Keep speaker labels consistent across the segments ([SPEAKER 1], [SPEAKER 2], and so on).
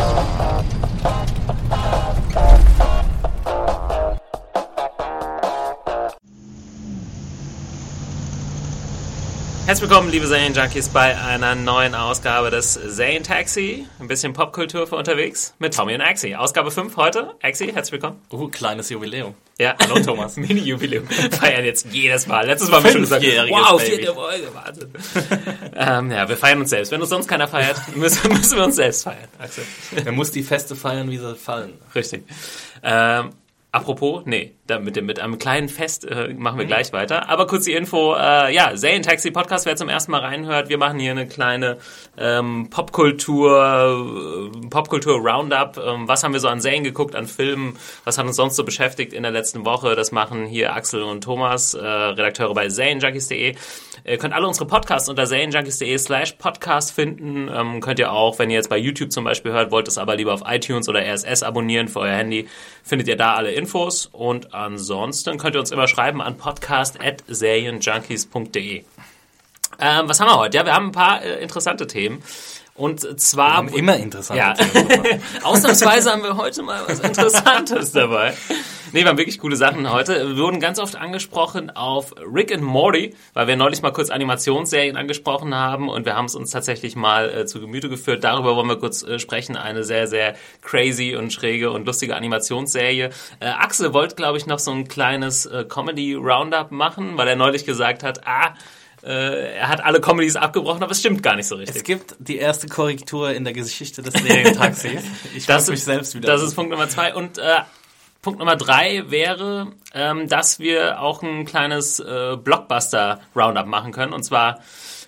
[SPEAKER 1] Bye.
[SPEAKER 2] Herzlich willkommen, liebe Serien-Junkies, bei einer neuen Ausgabe des Serien-Taxi. Ein bisschen Popkultur für unterwegs mit Tommy und Axi. Ausgabe 5 heute. Axi, herzlich willkommen.
[SPEAKER 3] Uh, kleines Jubiläum.
[SPEAKER 2] Ja,
[SPEAKER 3] Hallo Thomas.
[SPEAKER 2] Mini-Jubiläum. Feiern jetzt jedes Mal. Letztes Mal haben wir schon gesagt, wow,
[SPEAKER 3] Baby.
[SPEAKER 2] vierte Folge, Wahnsinn. ähm, ja, wir feiern uns selbst. Wenn uns sonst keiner feiert, müssen, müssen wir uns selbst feiern. Axel.
[SPEAKER 3] Man muss die Feste feiern, wie sie fallen.
[SPEAKER 2] Richtig. Ähm, apropos, nee, da mit, dem, mit einem kleinen Fest äh, machen wir gleich weiter. Aber kurz die Info, äh, ja, Taxi Podcast, wer zum ersten Mal reinhört, wir machen hier eine kleine ähm, Popkultur, äh, Popkultur-Roundup. Ähm, was haben wir so an Serien geguckt, an Filmen, was hat uns sonst so beschäftigt in der letzten Woche? Das machen hier Axel und Thomas, äh, Redakteure bei Serienjunkies.de. Ihr könnt alle unsere Podcasts unter serienjunkies.de slash podcast finden. Ähm, könnt ihr auch, wenn ihr jetzt bei YouTube zum Beispiel hört, wollt es aber lieber auf iTunes oder RSS abonnieren für euer Handy, findet ihr da alle Infos. Und ansonsten könnt ihr uns immer schreiben an podcast.serienjunkies.de. Ähm, was haben wir heute? Ja, wir haben ein paar äh, interessante Themen. Und zwar...
[SPEAKER 3] Wir haben immer interessante
[SPEAKER 2] ja.
[SPEAKER 3] Themen.
[SPEAKER 2] Ausnahmsweise haben wir heute mal was Interessantes dabei. Nee, wir haben wirklich coole Sachen heute. Wir wurden ganz oft angesprochen auf Rick and Morty, weil wir neulich mal kurz Animationsserien angesprochen haben und wir haben es uns tatsächlich mal äh, zu Gemüte geführt. Darüber wollen wir kurz äh, sprechen. Eine sehr, sehr crazy und schräge und lustige Animationsserie. Äh, Axel wollte, glaube ich, noch so ein kleines äh, Comedy-Roundup machen, weil er neulich gesagt hat, ah, äh, er hat alle Comedies abgebrochen, aber es stimmt gar nicht so richtig.
[SPEAKER 3] Es gibt die erste Korrektur in der Geschichte des Serientaxis. Ich
[SPEAKER 2] das
[SPEAKER 3] mich selbst wieder.
[SPEAKER 2] Das ist Punkt Nummer zwei. Und äh, Punkt Nummer drei wäre, ähm, dass wir auch ein kleines äh, Blockbuster-Roundup machen können. Und zwar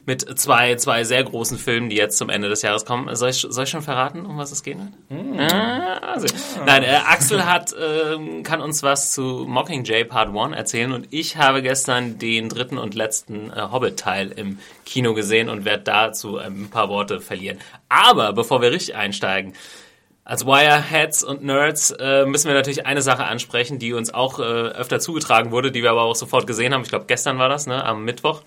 [SPEAKER 2] mit zwei, zwei sehr großen Filmen, die jetzt zum Ende des Jahres kommen. Soll ich, soll ich schon verraten, um was es geht?
[SPEAKER 3] Hm.
[SPEAKER 2] Ah, also. Nein, äh, Axel hat, äh, kann uns was zu Mockingjay Part 1 erzählen und ich habe gestern den dritten und letzten äh, Hobbit-Teil im Kino gesehen und werde dazu ein paar Worte verlieren. Aber bevor wir richtig einsteigen, als Wireheads und Nerds äh, müssen wir natürlich eine Sache ansprechen, die uns auch äh, öfter zugetragen wurde, die wir aber auch sofort gesehen haben. Ich glaube, gestern war das, ne, am Mittwoch.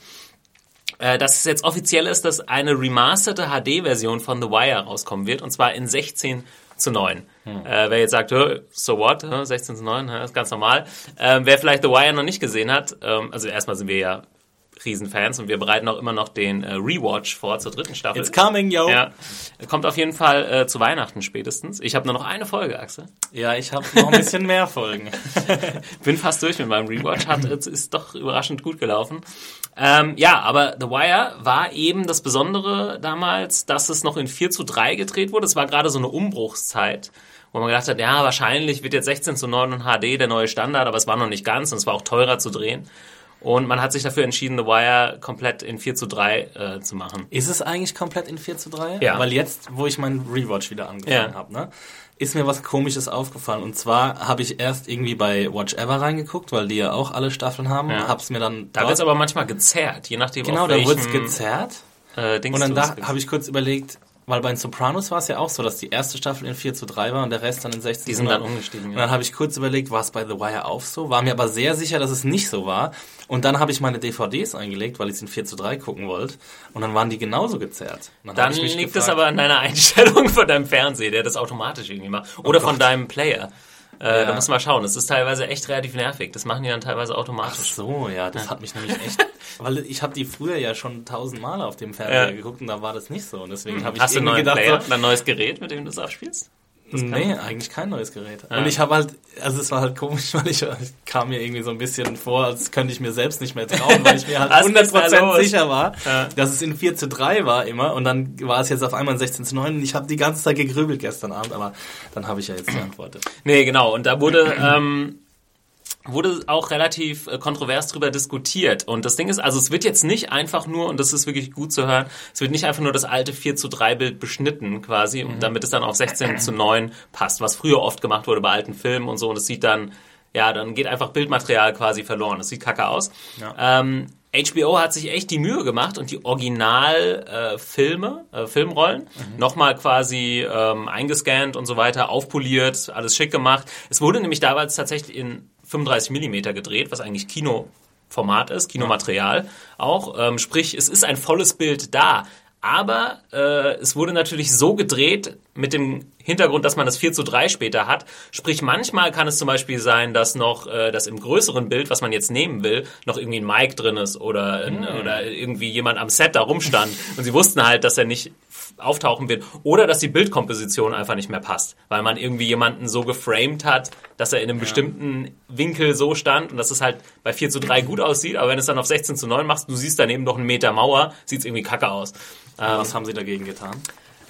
[SPEAKER 2] Äh, dass es jetzt offiziell ist, dass eine remasterte HD-Version von The Wire rauskommen wird, und zwar in 16 zu 9. Hm. Äh, wer jetzt sagt, "Hä, so what, hä, 16 zu 9, hä, ist ganz normal. Ähm, wer vielleicht The Wire noch nicht gesehen hat, ähm, also erstmal sind wir ja Riesenfans und wir bereiten auch immer noch den äh, Rewatch vor zur dritten Staffel.
[SPEAKER 3] It's coming, yo.
[SPEAKER 2] Ja, kommt auf jeden Fall äh, zu Weihnachten spätestens. Ich habe nur noch eine Folge, Axel.
[SPEAKER 3] Ja, ich habe noch ein bisschen mehr Folgen.
[SPEAKER 2] Bin fast durch mit meinem Rewatch. Hat, ist doch überraschend gut gelaufen. Ähm, ja, aber The Wire war eben das Besondere damals, dass es noch in 4 zu 3 gedreht wurde. Es war gerade so eine Umbruchszeit, wo man gedacht hat, ja, wahrscheinlich wird jetzt 16 zu 9 und HD der neue Standard, aber es war noch nicht ganz und es war auch teurer zu drehen. Und man hat sich dafür entschieden, The Wire komplett in 4 zu 3 äh, zu machen.
[SPEAKER 3] Ist es eigentlich komplett in 4 zu 3?
[SPEAKER 2] Ja.
[SPEAKER 3] Weil jetzt, wo ich meinen Rewatch wieder angefangen
[SPEAKER 2] Ja.
[SPEAKER 3] habe, ne, ist mir was komisches aufgefallen. Und zwar habe ich erst irgendwie bei Watch Ever reingeguckt, weil die ja auch alle Staffeln haben.
[SPEAKER 2] Ja.
[SPEAKER 3] Hab's mir dann
[SPEAKER 2] Da
[SPEAKER 3] dort-
[SPEAKER 2] wird es aber manchmal gezerrt, je nachdem
[SPEAKER 3] Genau,
[SPEAKER 2] auf
[SPEAKER 3] da es gezerrt.
[SPEAKER 2] äh,
[SPEAKER 3] Und dann da habe ich kurz überlegt, weil bei den Sopranos war es ja auch so, dass die erste Staffel in 4 zu 3 war und der Rest dann in 16
[SPEAKER 2] Die
[SPEAKER 3] zu
[SPEAKER 2] sind
[SPEAKER 3] 9.
[SPEAKER 2] dann umgestiegen,
[SPEAKER 3] Und dann habe ich kurz überlegt, war es bei The Wire auch so? War mir aber sehr sicher, dass es nicht so war. Und dann habe ich meine DVDs eingelegt, weil ich es in 4 zu 3 gucken wollte. Und dann waren die genauso gezerrt.
[SPEAKER 2] Dann
[SPEAKER 3] mich
[SPEAKER 2] liegt es aber an deiner Einstellung von deinem Fernseher, der das automatisch irgendwie macht. Oder von deinem Player. Äh,
[SPEAKER 3] Ja.
[SPEAKER 2] Da musst du mal schauen. Das ist teilweise echt relativ nervig. Das machen die dann teilweise
[SPEAKER 3] Ach
[SPEAKER 2] automatisch.
[SPEAKER 3] so, ja, das hat mich nämlich echt, weil ich habe die früher ja schon tausendmal auf dem Fernseher
[SPEAKER 2] Ja.
[SPEAKER 3] geguckt und da war das nicht so. Und deswegen habe ich
[SPEAKER 2] Hast du
[SPEAKER 3] irgendwie gedacht,
[SPEAKER 2] Player, ein neues Gerät, mit dem du das abspielst?
[SPEAKER 3] So, nee, eigentlich kein neues Gerät. Und ich habe halt, also es war halt komisch, weil ich, ich kam mir irgendwie so ein bisschen vor, als könnte ich mir selbst nicht mehr trauen, weil ich mir halt
[SPEAKER 2] Was ist da
[SPEAKER 3] 100%
[SPEAKER 2] los?
[SPEAKER 3] sicher war,
[SPEAKER 2] Ja.
[SPEAKER 3] dass es in 4 zu 3 war immer und dann war es jetzt auf einmal in 16 zu 9 und ich habe die ganze Zeit gegrübelt gestern Abend, aber dann habe ich ja jetzt geantwortet.
[SPEAKER 2] Nee, genau. Und da wurde ähm, wurde auch relativ äh, kontrovers drüber diskutiert. Und das Ding ist, also es wird jetzt nicht einfach nur, und das ist wirklich gut zu hören, es wird nicht einfach nur das alte 4 zu 3 Bild beschnitten quasi, mhm. damit es dann auf 16 zu 9 passt, was früher oft gemacht wurde bei alten Filmen und so. Und es sieht dann, ja, dann geht einfach Bildmaterial quasi verloren. Das sieht kacke aus. Ja. Ähm, HBO hat sich echt die Mühe gemacht und die Originalfilme, äh, äh, Filmrollen, mhm. nochmal quasi ähm, eingescannt und so weiter, aufpoliert, alles schick gemacht. Es wurde nämlich damals tatsächlich in 35 Millimeter gedreht, was eigentlich Kinoformat ist, Kinomaterial auch. Ähm, sprich, es ist ein volles Bild da. Aber äh, es wurde natürlich so gedreht mit dem Hintergrund, dass man das 4 zu 3 später hat. Sprich, manchmal kann es zum Beispiel sein, dass noch, äh, dass im größeren Bild, was man jetzt nehmen will, noch irgendwie ein Mic drin ist oder, mm. oder irgendwie jemand am Set da rumstand. Und sie wussten halt, dass er nicht auftauchen wird. Oder dass die Bildkomposition einfach nicht mehr passt, weil man irgendwie jemanden so geframed hat, dass er in einem ja. bestimmten Winkel so stand und dass es halt bei 4 zu 3 gut aussieht, aber wenn es dann auf 16 zu 9 machst, du siehst daneben noch einen Meter Mauer, sieht es irgendwie kacke aus.
[SPEAKER 3] Ähm, was haben sie dagegen getan?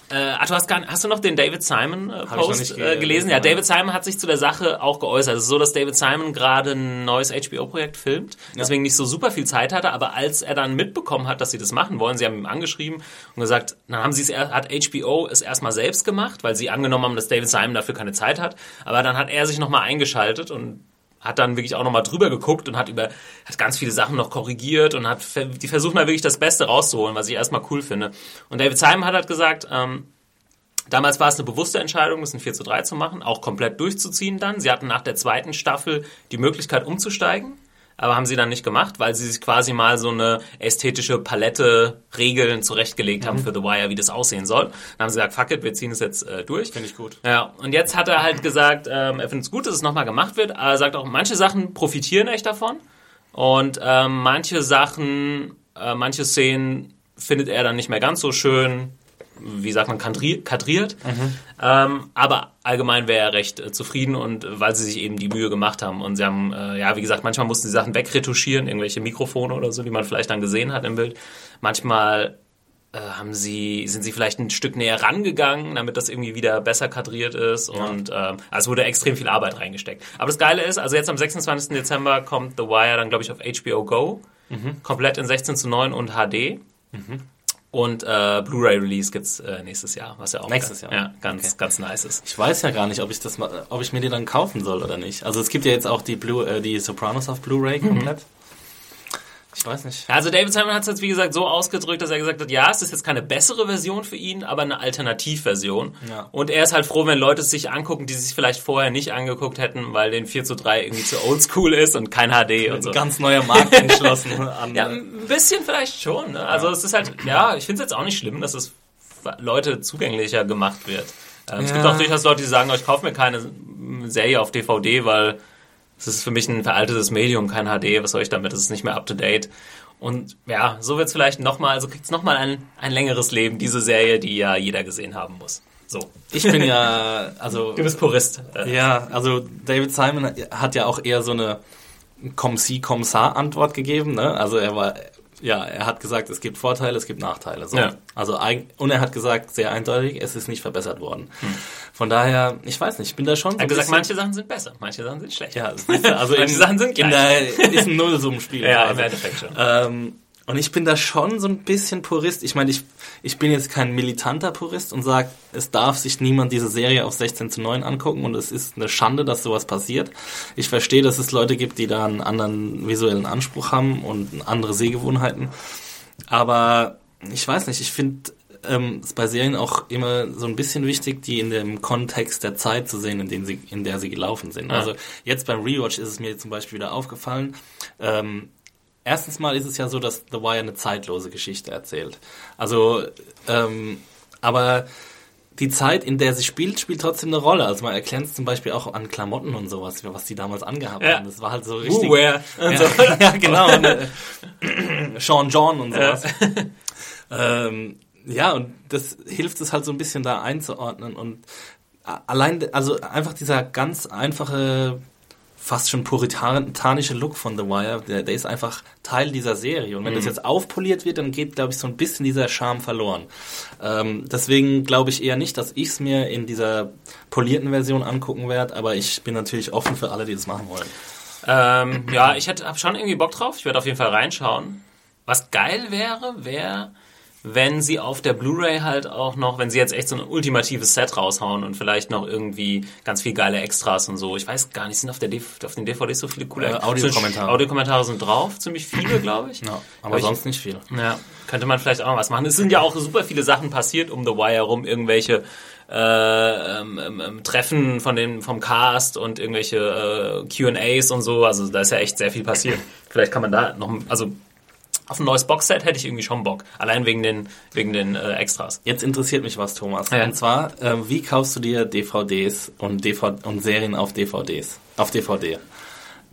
[SPEAKER 2] Äh, ach, du hast, gar, hast du noch den David Simon äh, Post ge äh, gelesen? Ja, David Simon hat sich zu der Sache auch geäußert. Es ist so, dass David Simon gerade ein neues HBO-Projekt filmt, ja. deswegen nicht so super viel Zeit hatte, aber als er dann mitbekommen hat, dass sie das machen wollen, sie haben ihm angeschrieben und gesagt, dann haben sie es, hat HBO es erstmal selbst gemacht, weil sie angenommen haben, dass David Simon dafür keine Zeit hat, aber dann hat er sich nochmal eingeschaltet und hat dann wirklich auch nochmal drüber geguckt und hat über, hat ganz viele Sachen noch korrigiert und hat, die versuchen da wirklich das Beste rauszuholen, was ich erstmal cool finde. Und David Simon hat halt gesagt, ähm, Damals war es eine bewusste Entscheidung, das ein 4 zu 3 zu machen, auch komplett durchzuziehen dann. Sie hatten nach der zweiten Staffel die Möglichkeit umzusteigen, aber haben sie dann nicht gemacht, weil sie sich quasi mal so eine ästhetische Palette Regeln zurechtgelegt mhm. haben für The Wire, wie das aussehen soll. Dann haben sie gesagt, fuck it, wir ziehen es jetzt äh, durch.
[SPEAKER 3] Finde ich gut.
[SPEAKER 2] Ja, und jetzt hat er halt gesagt, ähm, er findet es gut, dass es nochmal gemacht wird, aber er sagt auch, manche Sachen profitieren echt davon und ähm, manche Sachen, äh, manche Szenen findet er dann nicht mehr ganz so schön wie sagt man, kadriert. Mhm. Ähm, aber allgemein wäre er recht äh, zufrieden und äh, weil sie sich eben die Mühe gemacht haben. Und sie haben, äh, ja, wie gesagt, manchmal mussten sie Sachen wegretuschieren, irgendwelche Mikrofone oder so, die man vielleicht dann gesehen hat im Bild. Manchmal äh, haben sie, sind sie vielleicht ein Stück näher rangegangen, damit das irgendwie wieder besser kadriert ist. Ja. Und ähm, also es wurde extrem viel Arbeit reingesteckt. Aber das Geile ist, also jetzt am 26. Dezember kommt The Wire dann, glaube ich, auf HBO Go. Mhm. Komplett in 16 zu 9 und HD. Mhm. Und äh, Blu-ray-Release gibt's äh, nächstes Jahr, was ja auch
[SPEAKER 3] nächstes Jahr.
[SPEAKER 2] Ja, ganz, okay. ganz nice ist.
[SPEAKER 3] Ich weiß ja gar nicht, ob ich das mal, ob ich mir die dann kaufen soll oder nicht. Also es gibt ja jetzt auch die Blue, äh, die Sopranos auf Blu-ray komplett. Mhm. Ich weiß nicht.
[SPEAKER 2] Also David Simon hat es jetzt wie gesagt so ausgedrückt, dass er gesagt hat, ja, es ist jetzt keine bessere Version für ihn, aber eine Alternativversion. Ja. Und er ist halt froh, wenn Leute es sich angucken, die sich vielleicht vorher nicht angeguckt hätten, weil den 4 zu 3 irgendwie zu oldschool ist und kein HD und so.
[SPEAKER 3] Ein ganz neuer Markt entschlossen.
[SPEAKER 2] ja, ein bisschen vielleicht schon. Ne? Also ja. es ist halt, ja, ich finde es jetzt auch nicht schlimm, dass es Leute zugänglicher gemacht wird. Ähm, ja. Es gibt auch durchaus Leute, die sagen, oh, ich kaufe mir keine Serie auf DVD, weil es ist für mich ein veraltetes Medium, kein HD, was soll ich damit? Es ist nicht mehr up to date. Und ja, so wird es vielleicht nochmal, also kriegt es nochmal ein, ein längeres Leben, diese Serie, die ja jeder gesehen haben muss. So.
[SPEAKER 3] Ich bin ja, also.
[SPEAKER 2] Du bist Purist.
[SPEAKER 3] Ja, also David Simon hat ja auch eher so eine Com-Si, Com-Sa-Antwort gegeben, ne? Also er war ja, er hat gesagt, es gibt Vorteile, es gibt Nachteile. So. Ja. Also und er hat gesagt, sehr eindeutig, es ist nicht verbessert worden. Hm. Von daher, ich weiß nicht, ich bin da schon.
[SPEAKER 2] So er hat gesagt, manche Sachen sind besser, manche Sachen sind schlechter.
[SPEAKER 3] Ja, also manche in, Sachen sind gleich. In der, ist ein Nullsummenspiel.
[SPEAKER 2] ja, im Endeffekt schon.
[SPEAKER 3] Ähm, und ich bin da schon so ein bisschen Purist. Ich meine, ich, ich bin jetzt kein militanter Purist und sage, es darf sich niemand diese Serie auf 16 zu 9 angucken und es ist eine Schande, dass sowas passiert. Ich verstehe, dass es Leute gibt, die da einen anderen visuellen Anspruch haben und andere Sehgewohnheiten. Aber ich weiß nicht, ich finde ähm, es bei Serien auch immer so ein bisschen wichtig, die in dem Kontext der Zeit zu sehen, in, dem sie, in der sie gelaufen sind. Ja. Also jetzt beim Rewatch ist es mir zum Beispiel wieder aufgefallen. Ähm, erstens mal ist es ja so, dass The Wire eine zeitlose Geschichte erzählt. Also, ähm, aber die Zeit, in der sie spielt, spielt trotzdem eine Rolle. Also man erkennt es zum Beispiel auch an Klamotten und sowas, was die damals angehabt ja. haben. Das war halt so richtig.
[SPEAKER 2] Where?
[SPEAKER 3] Ja, so. ja, genau. Und, äh, Sean John und sowas. Ja. ähm, ja, und das hilft es halt so ein bisschen da einzuordnen und allein, also einfach dieser ganz einfache fast schon puritanische Look von The Wire, der, der ist einfach Teil dieser Serie. Und wenn mhm. das jetzt aufpoliert wird, dann geht, glaube ich, so ein bisschen dieser Charme verloren. Ähm, deswegen glaube ich eher nicht, dass ich es mir in dieser polierten Version angucken werde, aber ich bin natürlich offen für alle, die das machen wollen.
[SPEAKER 2] Ähm, ja, ich hätte hab schon irgendwie Bock drauf. Ich werde auf jeden Fall reinschauen. Was geil wäre, wäre, wenn sie auf der Blu-ray halt auch noch, wenn sie jetzt echt so ein ultimatives Set raushauen und vielleicht noch irgendwie ganz viel geile Extras und so. Ich weiß gar nicht, sind auf, der DV auf den DVDs so viele coole
[SPEAKER 3] Äh, Audiokommentare.
[SPEAKER 2] Audiokommentare sind drauf, ziemlich viele, glaube ich.
[SPEAKER 3] Ja, aber
[SPEAKER 2] ich-
[SPEAKER 3] sonst nicht viel.
[SPEAKER 2] Ja, könnte man vielleicht auch noch was machen. Es sind ja auch super viele Sachen passiert um The Wire rum, irgendwelche äh, ähm, ähm, ähm, Treffen von den, vom Cast und irgendwelche äh, Q&As und so. Also da ist ja echt sehr viel passiert. Vielleicht kann man da noch, also auf ein neues Boxset hätte ich irgendwie schon Bock. Allein wegen den, wegen den äh, Extras.
[SPEAKER 3] Jetzt interessiert mich was, Thomas.
[SPEAKER 2] Ja.
[SPEAKER 3] Und zwar, ähm, wie kaufst du dir DVDs und, DVD und Serien auf DVDs? Auf DVD.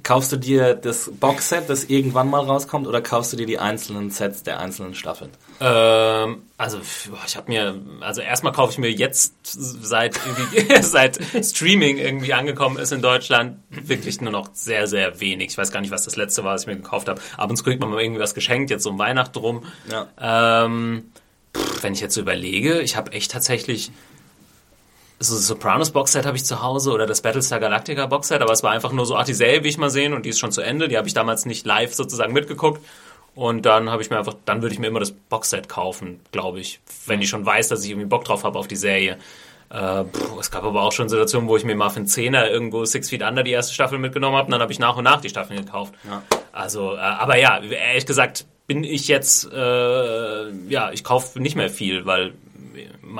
[SPEAKER 3] Kaufst du dir das Boxset, das irgendwann mal rauskommt, oder kaufst du dir die einzelnen Sets der einzelnen Staffeln?
[SPEAKER 2] Ähm, also ich habe mir, also erstmal kaufe ich mir jetzt seit seit Streaming irgendwie angekommen ist in Deutschland wirklich nur noch sehr sehr wenig. Ich weiß gar nicht, was das letzte war, was ich mir gekauft habe. Ab und zu kriegt man mal irgendwie was geschenkt, jetzt so um Weihnachten rum.
[SPEAKER 3] Ja.
[SPEAKER 2] Ähm, pff, wenn ich jetzt so überlege, ich habe echt tatsächlich so das Sopranos Boxset habe ich zu Hause oder das Battlestar Galactica Boxset, aber es war einfach nur so, ach, die Serie will ich mal sehen und die ist schon zu Ende. Die habe ich damals nicht live sozusagen mitgeguckt. Und dann habe ich mir einfach, dann würde ich mir immer das Boxset kaufen, glaube ich, wenn ich schon weiß, dass ich irgendwie Bock drauf habe auf die Serie. Äh, es gab aber auch schon Situationen, wo ich mir mal für einen Zehner irgendwo Six Feet Under die erste Staffel mitgenommen habe und dann habe ich nach und nach die Staffeln gekauft.
[SPEAKER 3] Ja.
[SPEAKER 2] Also, äh, aber ja, ehrlich gesagt bin ich jetzt, äh, ja, ich kaufe nicht mehr viel, weil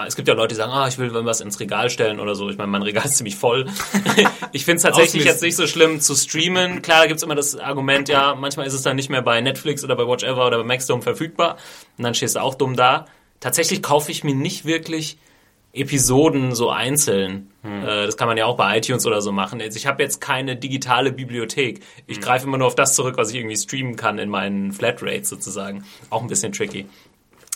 [SPEAKER 2] es gibt ja Leute, die sagen, ah, ich will was ins Regal stellen oder so. Ich meine, mein Regal ist ziemlich voll. ich finde es tatsächlich jetzt nicht so schlimm zu streamen. Klar, da gibt's immer das Argument, ja, manchmal ist es dann nicht mehr bei Netflix oder bei Watchever oder bei Maxdome verfügbar. Und dann stehst du auch dumm da. Tatsächlich kaufe ich mir nicht wirklich Episoden so einzeln. Äh, das kann man ja auch bei iTunes oder so machen. Also ich habe jetzt keine digitale Bibliothek. Ich greife immer nur auf das zurück, was ich irgendwie streamen kann in meinen Flatrates sozusagen. Auch ein bisschen tricky.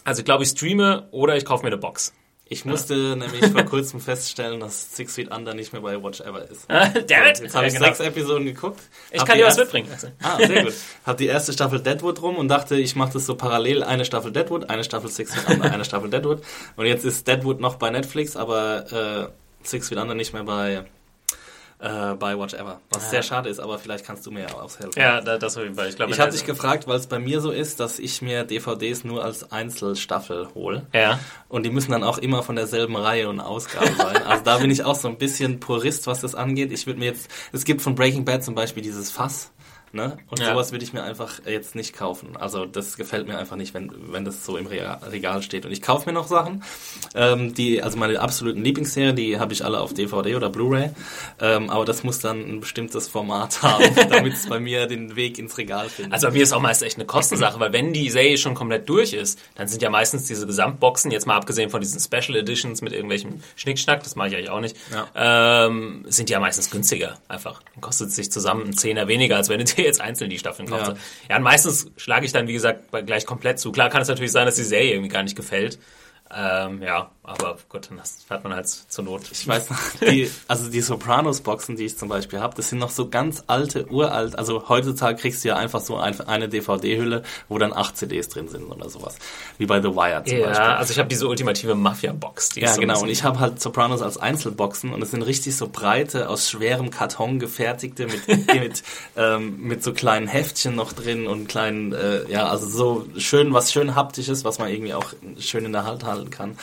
[SPEAKER 2] Also ich glaube, ich streame oder ich kaufe mir eine Box.
[SPEAKER 3] Ich musste nämlich vor kurzem feststellen, dass Six Feet Under nicht mehr bei Watch Ever ist.
[SPEAKER 2] Damn it!
[SPEAKER 3] Jetzt habe ich
[SPEAKER 2] Ja, genau.
[SPEAKER 3] sechs Episoden geguckt.
[SPEAKER 2] Ich kann dir was mitbringen. Also.
[SPEAKER 3] Ah, sehr gut. Hab die erste Staffel Deadwood rum und dachte, ich mache das so parallel. Eine Staffel Deadwood, eine Staffel Six Feet Under, eine Staffel Deadwood. Und jetzt ist Deadwood noch bei Netflix, aber äh, Six Feet Under nicht mehr bei, äh, bei Watch Ever. Was sehr schade ist, aber vielleicht kannst du mir ja aushelfen.
[SPEAKER 2] Ja, da- das auf jeden Fall. Ich glaube,
[SPEAKER 3] Ich habe dich gefragt, weil es bei mir so ist, dass ich mir DVDs nur als Einzelstaffel hole.
[SPEAKER 2] Ja.
[SPEAKER 3] Und die müssen dann auch immer von derselben Reihe und Ausgabe sein. Also da bin ich auch so ein bisschen Purist, was das angeht. Ich würde mir jetzt, es gibt von Breaking Bad zum Beispiel dieses Fass. Ne? Und
[SPEAKER 2] Ja.
[SPEAKER 3] sowas würde ich mir einfach jetzt nicht kaufen. Also das gefällt mir einfach nicht, wenn, wenn das so im Regal steht. Und ich kaufe mir noch Sachen, ähm, die, also meine absoluten Lieblingsserien, die habe ich alle auf DVD oder Blu-ray. Ähm, aber das muss dann ein bestimmtes Format haben, damit es bei mir den Weg ins Regal findet.
[SPEAKER 2] Also bei mir ist auch meist echt eine Kostensache, weil wenn die Serie schon komplett durch ist, dann sind ja meistens diese Gesamtboxen, jetzt mal abgesehen von diesen Special Editions mit irgendwelchen Schnickschnack, das mache ich eigentlich auch nicht, ähm, sind ja meistens günstiger einfach. Dann kostet es sich zusammen einen Zehner weniger, als wenn du dir jetzt einzeln die Staffeln kaufst.
[SPEAKER 3] Ja.
[SPEAKER 2] Ja, und meistens schlage ich dann, wie gesagt, gleich komplett zu. Klar kann es natürlich sein, dass die Serie irgendwie gar nicht gefällt. Ähm, ja, aber gut, dann fährt man halt zur Not.
[SPEAKER 3] Ich weiß noch, die, also die Sopranos-Boxen, die ich zum Beispiel habe, das sind noch so ganz alte, uralt. Also heutzutage kriegst du ja einfach so ein, eine DVD-Hülle, wo dann acht CDs drin sind oder sowas. Wie bei The Wire zum Beispiel.
[SPEAKER 2] Ja, also ich habe diese ultimative Mafia-Box. die ist
[SPEAKER 3] Ja,
[SPEAKER 2] so
[SPEAKER 3] genau. Und ich habe halt Sopranos als Einzelboxen und es sind richtig so breite, aus schwerem Karton gefertigte mit, mit, ähm, mit so kleinen Heftchen noch drin und kleinen, äh, ja, also so schön, was schön haptisches, was man irgendwie auch schön in der Hand halten kann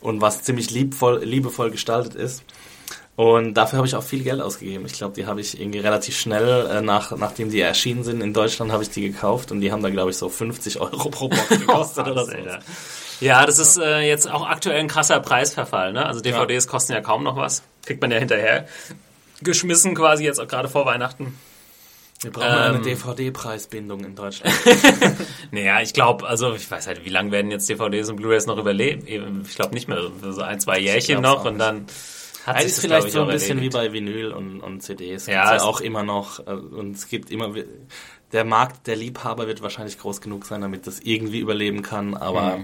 [SPEAKER 3] und was ziemlich liebvoll, liebevoll gestaltet ist. Und dafür habe ich auch viel Geld ausgegeben. Ich glaube, die habe ich irgendwie relativ schnell, äh, nach, nachdem die erschienen sind in Deutschland, habe ich die gekauft und die haben da, glaube ich, so 50 Euro pro Box gekostet oder so.
[SPEAKER 2] Ja, das ist äh, jetzt auch aktuell ein krasser Preisverfall. Ne? Also DVDs kosten ja kaum noch was. Kriegt man ja hinterher geschmissen quasi jetzt auch gerade vor Weihnachten.
[SPEAKER 3] Wir brauchen eine
[SPEAKER 2] Ähm.
[SPEAKER 3] DVD-Preisbindung in Deutschland.
[SPEAKER 2] Naja, ich glaube, also ich weiß halt, wie lange werden jetzt DVDs und Blu-rays noch überleben? Eben, Ich glaube nicht mehr, so ein, zwei Jährchen noch und dann hat sich das,
[SPEAKER 3] vielleicht so ein bisschen
[SPEAKER 2] erledigt.
[SPEAKER 3] wie bei Vinyl und, und CDs.
[SPEAKER 2] Ja,
[SPEAKER 3] Ja, auch immer noch. äh, Und es gibt immer. Der Markt der Liebhaber wird wahrscheinlich groß genug sein, damit das irgendwie überleben kann. Aber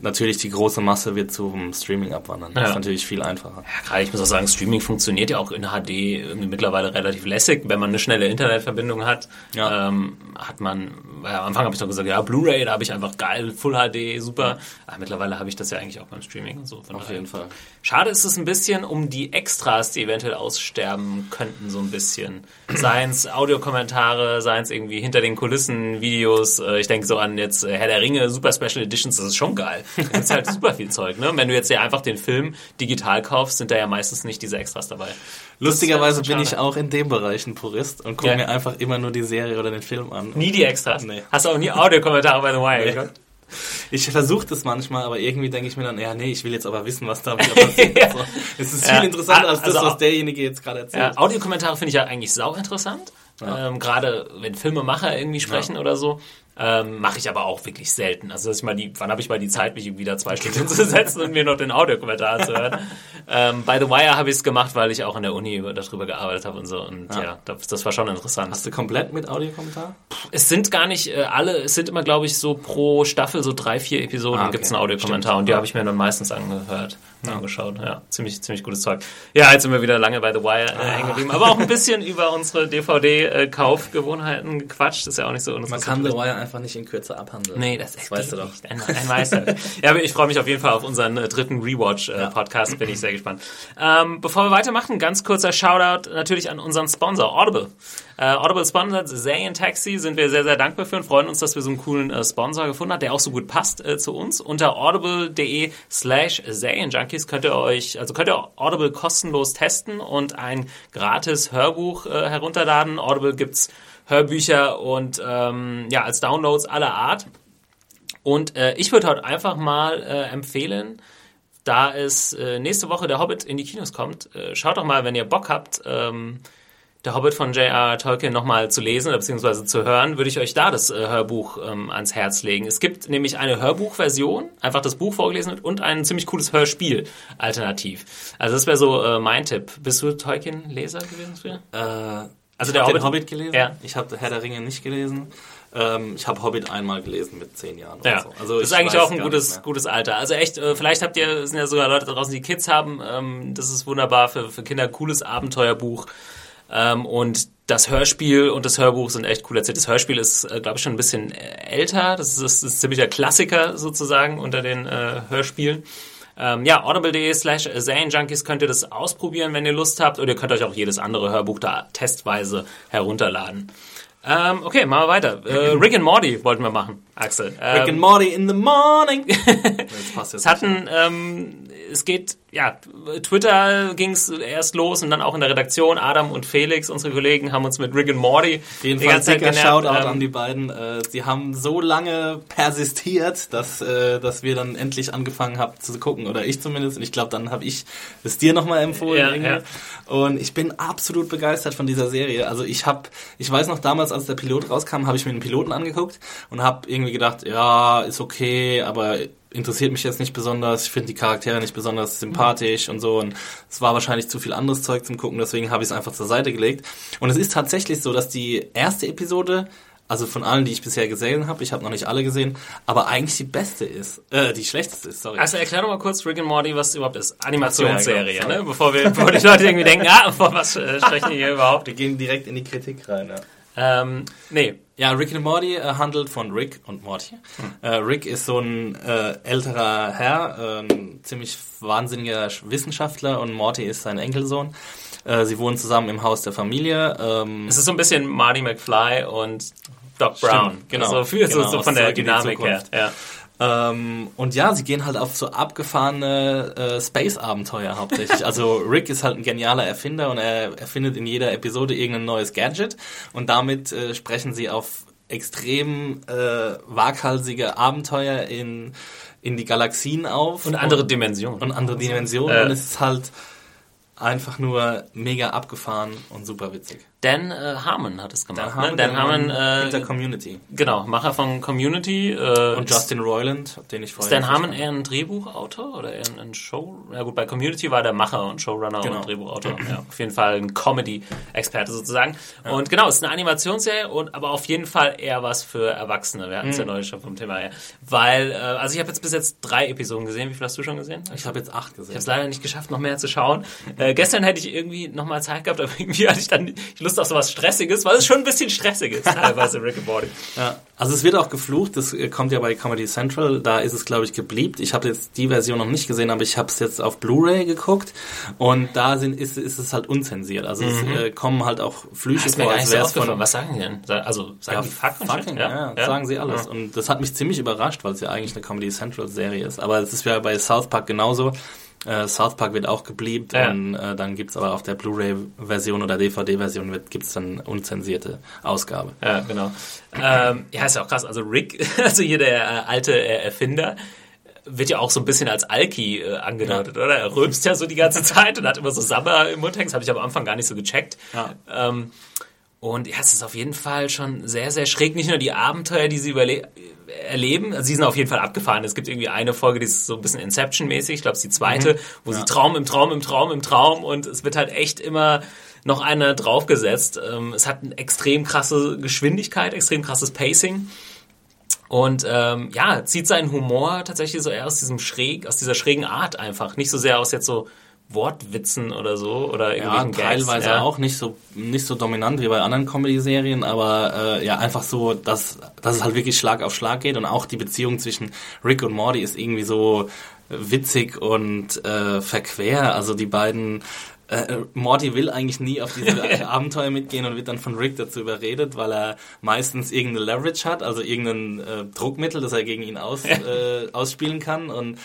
[SPEAKER 3] natürlich die große Masse wird zum Streaming abwandern. Das
[SPEAKER 2] Ja.
[SPEAKER 3] ist natürlich viel einfacher.
[SPEAKER 2] Ja, gerade ich muss auch sagen, Streaming funktioniert ja auch in HD mittlerweile relativ lässig. Wenn man eine schnelle Internetverbindung hat,
[SPEAKER 3] Ja.
[SPEAKER 2] ähm, hat man, weil am Anfang habe ich doch gesagt, ja, Blu-ray, da habe ich einfach geil, Full HD, super. Aber mittlerweile habe ich das ja eigentlich auch beim Streaming und so. Von
[SPEAKER 3] Auf jeden Fall.
[SPEAKER 2] Schade ist es ein bisschen um die Extras, die eventuell aussterben könnten, so ein bisschen. Seien es Audiokommentare, seien es irgendwie hinter den Kulissen Videos. Äh, Ich denke so an jetzt äh, Herr der Ringe, Super Special Editions, das ist schon geil. Da gibt's halt super viel Zeug. Ne? Wenn du jetzt ja einfach den Film digital kaufst, sind da ja meistens nicht diese Extras dabei.
[SPEAKER 3] Lustigerweise
[SPEAKER 2] Das ist
[SPEAKER 3] bin ich auch in dem Bereich ein Purist und gucke
[SPEAKER 2] Ja.
[SPEAKER 3] mir einfach immer nur die Serie oder den Film an.
[SPEAKER 2] Nie die Extras.
[SPEAKER 3] Nee.
[SPEAKER 2] Hast du auch nie Audiokommentare bei The Wire
[SPEAKER 3] Nee. Ich versuche das manchmal, aber irgendwie denke ich mir dann, ja, nee, ich will jetzt aber wissen, was da wieder passiert. so. Es ist viel
[SPEAKER 2] Ja.
[SPEAKER 3] interessanter als das,
[SPEAKER 2] Also-
[SPEAKER 3] was derjenige jetzt gerade erzählt.
[SPEAKER 2] Ja, Audiokommentare finde ich ja eigentlich sau interessant. Ähm, Gerade wenn Filmemacher irgendwie sprechen oder so. Ähm, Mache ich aber auch wirklich selten. Also dass ich mal die, wann habe ich mal die Zeit, mich irgendwie da zwei Stunden hinzusetzen und mir noch den Audiokommentar anzuhören. ähm, bei The Wire habe ich es gemacht, weil ich auch an der Uni über, darüber gearbeitet habe und so. Und ja, das, das war schon interessant.
[SPEAKER 3] Hast du komplett mit Audiokommentar?
[SPEAKER 2] Es sind gar nicht äh, alle, es sind immer, glaube ich, so pro Staffel so drei, vier Episoden
[SPEAKER 3] Ah, okay.
[SPEAKER 2] gibt's einen Audiokommentar
[SPEAKER 3] Stimmt.
[SPEAKER 2] und die habe ich mir dann meistens angehört, angeschaut. Ja, ziemlich, ziemlich gutes Zeug. Ja, jetzt sind wir wieder lange bei The Wire äh, hängen geblieben, aber auch ein bisschen über unsere DVD-Kaufgewohnheiten gequatscht. ist ja auch nicht so
[SPEAKER 3] Man kann The Wire einfach nicht in Kürze abhandeln.
[SPEAKER 2] Nee, das,
[SPEAKER 3] das weißt du doch.
[SPEAKER 2] Ein, ein Meister. ja, ich freue mich auf jeden Fall auf unseren äh, dritten Rewatch-Podcast. Bin ich sehr gespannt. Ähm, bevor wir weitermachen, ganz kurzer Shoutout natürlich an unseren Sponsor Audible. Äh, Audible sponsert Taxi, sind wir sehr, sehr dankbar für und freuen uns, dass wir so einen coolen äh, Sponsor gefunden haben, der auch so gut passt äh, zu uns. Unter audible.de slash Junkies könnt ihr euch, also könnt ihr Audible kostenlos testen und ein gratis Hörbuch äh, herunterladen. Audible gibt's Hörbücher und ähm, ja, als Downloads aller Art. Und äh, ich würde heute einfach mal äh, empfehlen, da es äh, nächste Woche der Hobbit in die Kinos kommt, äh, schaut doch mal, wenn ihr Bock habt, ähm, der Hobbit von J.R. Tolkien nochmal zu lesen oder beziehungsweise zu hören, würde ich euch da das äh, Hörbuch ähm, ans Herz legen. Es gibt nämlich eine Hörbuchversion, einfach das Buch vorgelesen wird und ein ziemlich cooles Hörspiel alternativ. Also das wäre so äh, mein Tipp. Bist du Tolkien-Leser gewesen früher?
[SPEAKER 3] Äh,
[SPEAKER 2] Also
[SPEAKER 3] ich
[SPEAKER 2] der Hobbit-
[SPEAKER 3] Hobbit gelesen.
[SPEAKER 2] Ja.
[SPEAKER 3] Ich habe Herr der Ringe nicht gelesen. Ähm, ich habe Hobbit einmal gelesen mit zehn Jahren oder
[SPEAKER 2] Ja,
[SPEAKER 3] so. Also
[SPEAKER 2] das ist eigentlich auch ein gutes, gutes Alter. Also echt, äh, vielleicht habt ihr, es sind ja sogar Leute da draußen, die Kids haben. Ähm, das ist wunderbar für, für Kinder, cooles Abenteuerbuch. Ähm, und das Hörspiel und das Hörbuch sind echt cool erzählt. Das Hörspiel ist, äh, glaube ich, schon ein bisschen äh, älter. Das ist, das ist ziemlich der Klassiker sozusagen unter den äh, Hörspielen. Ähm, ja, audible.de slash Zane Junkies könnt ihr das ausprobieren, wenn ihr Lust habt. Oder ihr könnt euch auch jedes andere Hörbuch da testweise herunterladen. Ähm, okay, machen wir weiter. Äh, Rick and Morty wollten wir machen, Axel.
[SPEAKER 3] Rick
[SPEAKER 2] Ähm,
[SPEAKER 3] and Morty in the morning. das passt jetzt
[SPEAKER 2] es hatten, ähm, es geht, ja, Twitter ging es erst los und dann auch in der Redaktion. Adam und Felix, unsere Kollegen, haben uns mit Rick and Morty
[SPEAKER 3] Auf jeden
[SPEAKER 2] die
[SPEAKER 3] Fall
[SPEAKER 2] ganze Zeit genervt.
[SPEAKER 3] Shoutout
[SPEAKER 2] Ähm,
[SPEAKER 3] an die beiden. Äh, sie haben so lange persistiert, dass, äh, dass wir dann endlich angefangen haben zu gucken. Oder ich zumindest. Und ich glaube, dann habe ich es dir nochmal empfohlen.
[SPEAKER 2] Ja, ja.
[SPEAKER 3] Und ich bin absolut begeistert von dieser Serie. Also ich habe, ich weiß noch damals, als der Pilot rauskam, habe ich mir den Piloten angeguckt und habe irgendwie gedacht, ja, ist okay, aber interessiert mich jetzt nicht besonders. Ich finde die Charaktere nicht besonders sympathisch und so. Und es war wahrscheinlich zu viel anderes Zeug zum Gucken, deswegen habe ich es einfach zur Seite gelegt. Und es ist tatsächlich so, dass die erste Episode, also von allen, die ich bisher gesehen habe, ich habe noch nicht alle gesehen, aber eigentlich die beste ist, äh, die schlechteste ist, sorry.
[SPEAKER 2] Also erklär doch mal kurz Rick and Morty, was es überhaupt ist. Animationsserie,
[SPEAKER 3] ja,
[SPEAKER 2] ne?
[SPEAKER 3] genau.
[SPEAKER 2] Bevor, wir, bevor die Leute irgendwie denken, ah, vor was äh, sprechen die hier überhaupt?
[SPEAKER 3] wir gehen direkt in die Kritik rein, ja.
[SPEAKER 2] Ähm, nee,
[SPEAKER 3] Ja, Rick and Morty äh, handelt von Rick und Morty. Äh, Rick ist so ein äh, älterer Herr, ein ziemlich wahnsinniger Sch- Wissenschaftler und Morty ist sein Enkelsohn. Äh, sie wohnen zusammen im Haus der Familie. Ähm,
[SPEAKER 2] es ist so ein bisschen Marty McFly und Doc Brown.
[SPEAKER 3] genau.
[SPEAKER 2] So, viel,
[SPEAKER 3] Genau,
[SPEAKER 2] so, so von der Dynamik her. Ja.
[SPEAKER 3] Ähm, und ja, sie gehen halt auf so abgefahrene äh, Space-Abenteuer hauptsächlich. Also Rick ist halt ein genialer Erfinder und er erfindet in jeder Episode irgendein neues Gadget und damit äh, sprechen sie auf extrem äh, waghalsige Abenteuer in, in die Galaxien auf.
[SPEAKER 2] Und andere Dimensionen.
[SPEAKER 3] und andere Dimensionen
[SPEAKER 2] Äh.
[SPEAKER 3] und es ist halt einfach nur mega abgefahren und super witzig.
[SPEAKER 2] Dan äh, Harmon hat es gemacht.
[SPEAKER 3] Dan Harmon,
[SPEAKER 2] ne? Dan Harmon äh,
[SPEAKER 3] hinter Community.
[SPEAKER 2] genau, Macher von Community. Äh,
[SPEAKER 3] Und Justin Roiland, den ich vorher
[SPEAKER 2] Ist Dan Harmon eher ein Drehbuchautor oder eher ein- ein Show? Ja gut, bei Community war der Macher und Showrunner
[SPEAKER 3] Genau.
[SPEAKER 2] und Drehbuchautor. Ja, auf jeden Fall ein Comedy-Experte sozusagen. Und genau, es ist eine Animationsserie und aber auf jeden Fall eher was für Erwachsene. Wir hatten
[SPEAKER 3] Mhm.
[SPEAKER 2] es ja neulich schon vom Thema her. Weil, äh, also ich habe jetzt bis jetzt drei Episoden gesehen. Wie viel hast du schon gesehen?
[SPEAKER 3] Ich habe jetzt acht
[SPEAKER 2] Ich
[SPEAKER 3] gesehen.
[SPEAKER 2] habe es leider nicht geschafft, noch mehr zu schauen. Äh, gestern hätte ich irgendwie noch mal Zeit gehabt, aber irgendwie hatte ich dann nicht Lust auf sowas Stressiges, weil es schon ein bisschen stressig ist, teilweise Rick and Morty.
[SPEAKER 3] Ja, also es wird auch geflucht, das äh, kommt ja bei Comedy Central, da ist es glaube ich gebliebt. Ich habe jetzt die Version noch nicht gesehen, aber ich habe es jetzt auf Blu-ray geguckt und da sind, ist, ist es halt unzensiert. Also es äh, kommen halt auch Flüche
[SPEAKER 2] Mhm. Ist
[SPEAKER 3] vor, als
[SPEAKER 2] so
[SPEAKER 3] wäre von...
[SPEAKER 2] Was sagen die denn? Also, sagen die Fuck und
[SPEAKER 3] Fucking,
[SPEAKER 2] Shit?
[SPEAKER 3] ja, sagen sie alles. Und das hat mich ziemlich überrascht, weil es ja eigentlich eine Comedy Central Serie ist. Aber es ist ja bei South Park genauso. Äh, South Park wird auch gebliebt
[SPEAKER 2] Ja.
[SPEAKER 3] und äh, dann gibt's aber auf der Blu-ray-Version oder DVD-Version wird- gibt's dann unzensierte Ausgabe.
[SPEAKER 2] Ja, genau. Ähm, ja, ist ja auch krass. Also Rick, also hier der äh, alte äh, Erfinder, wird ja auch so ein bisschen als Alki äh, angedeutet, oder? Er rülpst ja so die ganze Zeit und hat immer so Sabber im Mund hängen. Das habe ich am Anfang gar nicht so gecheckt.
[SPEAKER 3] Ja.
[SPEAKER 2] Ähm, und ja, es ist auf jeden Fall schon sehr, sehr schräg. Nicht nur die Abenteuer, die sie überle erleben, also sie sind auf jeden Fall abgefahren. Es gibt irgendwie eine Folge, die ist so ein bisschen Inception-mäßig, ich glaube, es ist die zweite, wo sie Traum im Traum im Traum im Traum und es wird halt echt immer noch eine draufgesetzt. Ähm, es hat eine extrem krasse Geschwindigkeit, extrem krasses Pacing. Und ähm, ja, zieht seinen Humor tatsächlich so eher aus diesem schräg, aus dieser schrägen Art einfach. Nicht so sehr aus jetzt so Wortwitzen oder so oder
[SPEAKER 3] Ja,
[SPEAKER 2] irgendwelchen Gags.
[SPEAKER 3] teilweise
[SPEAKER 2] ja.
[SPEAKER 3] auch nicht so nicht so dominant wie bei anderen Comedy-Serien, aber äh, ja einfach so, dass dass es halt wirklich Schlag auf Schlag geht und auch die Beziehung zwischen Rick und Morty ist irgendwie so witzig und äh, verquer. Also die beiden äh, Morty will eigentlich nie auf diese Abenteuer mitgehen und wird dann von Rick dazu überredet, weil er meistens irgendeine Leverage hat, also irgendein äh, Druckmittel, das er gegen ihn aus, äh, ausspielen kann und